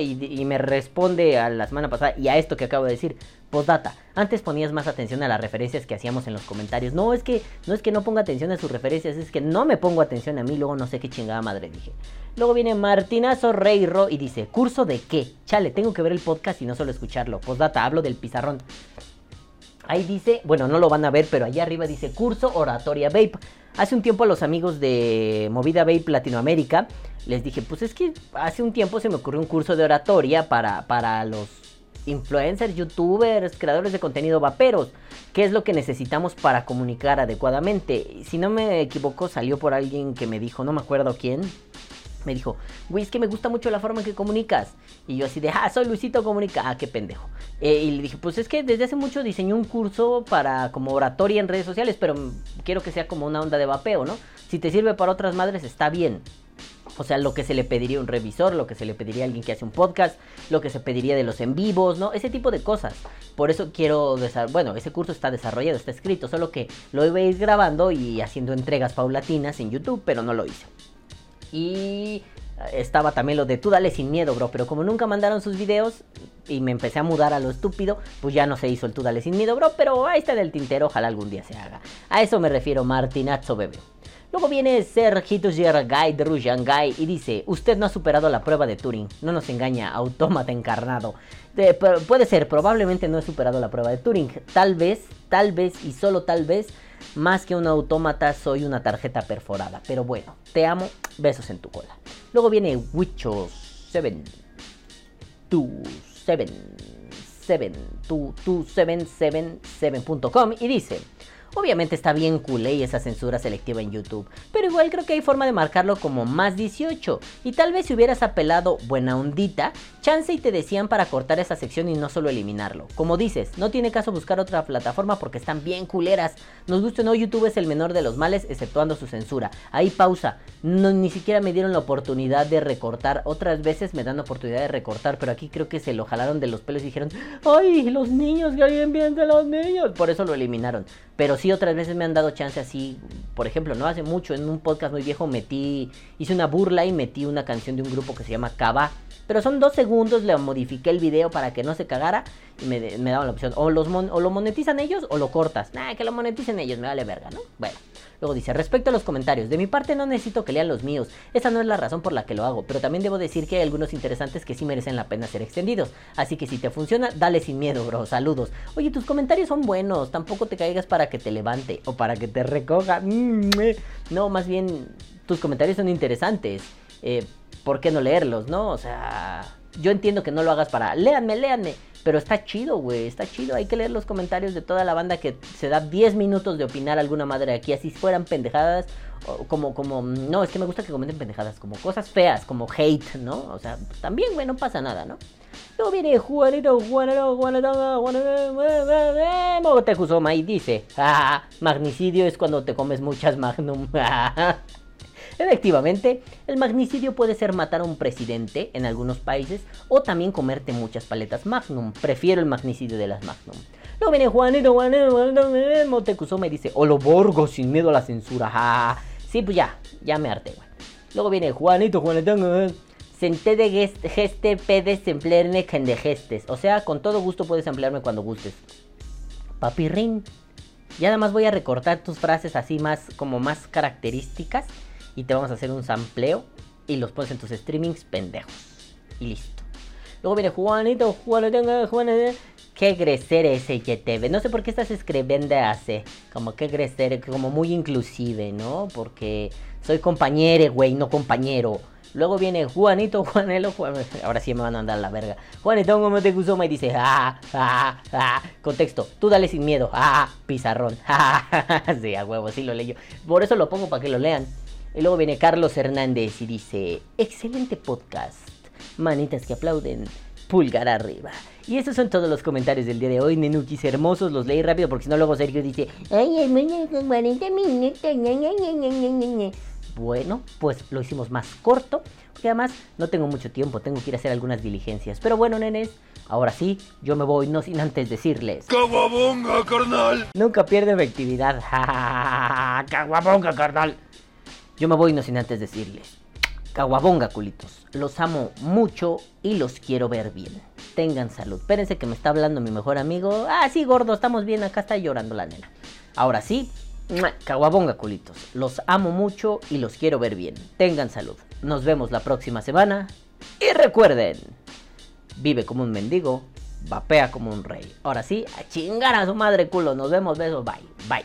y, me responde a la semana pasada y a esto que acabo de decir. Postdata, antes ponías más atención a las referencias que hacíamos en los comentarios. No es que no es que no ponga atención a sus referencias, es que no me pongo atención a mí, luego no sé qué chingada madre dije. Luego viene Martinazo Reiro y dice, ¿curso de qué? Chale, tengo que ver el podcast y no solo escucharlo. Postdata, hablo del pizarrón. Ahí dice, bueno, no lo van a ver, pero allá arriba dice curso oratoria vape. Hace un tiempo a los amigos de Movida Vape Latinoamérica les dije, pues es que hace un tiempo se me ocurrió un curso de oratoria para, para los influencers, youtubers, creadores de contenido vaperos. ¿Qué es lo que necesitamos para comunicar adecuadamente? Si no me equivoco, salió por alguien que me dijo, no me acuerdo quién, me dijo, güey, es que me gusta mucho la forma en que comunicas. Y yo así de, ah, soy Luisito Comunica. Ah, qué pendejo. Eh, y le dije, pues es que desde hace mucho diseñé un curso para como oratoria en redes sociales, pero quiero que sea como una onda de vapeo, ¿no? Si te sirve para otras madres, está bien. O sea, lo que se le pediría a un revisor, lo que se le pediría a alguien que hace un podcast, lo que se pediría de los en vivos, ¿no? Ese tipo de cosas. Por eso quiero, bueno, ese curso está desarrollado, está escrito, solo que lo iba a ir grabando y haciendo entregas paulatinas en YouTube, pero no lo hice. Y estaba también lo de tú dale sin miedo, bro. Pero como nunca mandaron sus videos y me empecé a mudar a lo estúpido, pues ya no se hizo el tú dale sin miedo, bro. Pero ahí está en el tintero, ojalá algún día se haga. A eso me refiero, Martinazo bebé. Luego viene Sergito Guy de Guy y dice, usted no ha superado la prueba de Turing, no nos engaña, autómata encarnado. puede ser, probablemente no he superado la prueba de Turing, tal vez, tal vez y solo tal vez más que un autómata, soy una tarjeta perforada. Pero bueno, te amo, besos en tu cola. Luego viene Wicho 7. 2 7 7 777.com y dice Obviamente está bien culé esa censura selectiva en YouTube, pero igual creo que hay forma de marcarlo como más 18. Y tal vez si hubieras apelado buena ondita, chance y te decían para cortar esa sección y no solo eliminarlo. Como dices, no tiene caso buscar otra plataforma porque están bien culeras. Nos gusta o no, YouTube es el menor de los males, exceptuando su censura. Ahí pausa. Ni siquiera me dieron la oportunidad de recortar. Otras veces me dan oportunidad de recortar, pero aquí creo que se lo jalaron de los pelos y dijeron, ¡ay, los niños, que alguien bien de los niños! Por eso lo eliminaron. Pero sí otras veces me han dado chance así, por ejemplo, no hace mucho en un podcast muy viejo metí, hice una burla y metí una canción de un grupo que se llama Cava. Pero son dos segundos, le modifiqué el video para que no se cagara y me, daban la opción, o, los o lo monetizan ellos o lo cortas. Nah, que lo moneticen ellos, me vale verga, ¿no? Bueno. Luego dice, respecto a los comentarios, de mi parte no necesito que lean los míos, esa no es la razón por la que lo hago, pero también debo decir que hay algunos interesantes que sí merecen la pena ser extendidos, así que si te funciona, dale sin miedo, bro, saludos. Oye, tus comentarios son buenos, tampoco te caigas para que te levante o para que te recoja. Mm. No, más bien, tus comentarios son interesantes, eh, ¿por qué no leerlos, no? O sea, yo entiendo que no lo hagas para, léanme, léanme. Pero está chido, güey, está chido. Hay que leer los comentarios de toda la banda que se da 10 minutos de opinar alguna madre aquí. Así fueran pendejadas, como, como, no, es que me gusta que comenten pendejadas, como cosas feas, como hate, ¿no? O sea, también, güey, no pasa nada, ¿no? Luego viene Juanito, Juanito, Juanito, Juanito, Tejusoma y dice, ah, magnicidio es cuando te comes muchas magnum. Efectivamente, el magnicidio puede ser matar a un presidente en algunos países o también comerte muchas paletas Magnum. Prefiero el magnicidio de las Magnum. Luego viene Juanito, Juanito, Juanito, me dice, o lo borgo sin miedo a la censura. Sí, pues ya, ya me harté. Luego viene Juanito, Juanito, Senté de geste pedes emplearme gestes. O sea, con todo gusto puedes emplearme cuando gustes. Papirrín. Ya nada más voy a recortar tus frases así más, como más características y te vamos a hacer un sampleo y los pones en tus streamings pendejos. Y listo. Luego viene Juanito, Juanito, Juanito. Qué grecer ese YTV. No sé por qué estás escribiendo así. Como que grecer, como muy inclusive, ¿no? Porque soy compañero, güey, no compañero. Luego viene Juanito, Juanelo, ahora sí me van a andar la verga. Juanito, como te gustó? Me dice, ah, ah, ah. Contexto, tú dale sin miedo, ah, pizarrón, ah, sí, a huevo, sí lo leyo. Por eso lo pongo para que lo lean. Y luego viene Carlos Hernández y dice, excelente podcast, manitas que aplauden, pulgar arriba. Y esos son todos los comentarios del día de hoy, nenukis hermosos, los leí rápido porque si no luego Sergio dice, ay, 40 minutos, bueno, pues lo hicimos más corto, porque además no tengo mucho tiempo, tengo que ir a hacer algunas diligencias. Pero bueno, nenes, ahora sí, yo me voy, no sin antes decirles... ¡Caguabonga, carnal! Nunca pierde efectividad. ¡Caguabonga, carnal! Yo me voy no sin antes decirles, caguabonga culitos, los amo mucho y los quiero ver bien. Tengan salud. Espérense que me está hablando mi mejor amigo. Ah, sí, gordo, estamos bien, acá está llorando la nena. Ahora sí, caguabonga culitos, los amo mucho y los quiero ver bien. Tengan salud. Nos vemos la próxima semana. Y recuerden, vive como un mendigo vapea como un rey. Ahora sí, a chingar a su madre culo. Nos vemos, besos, bye, bye.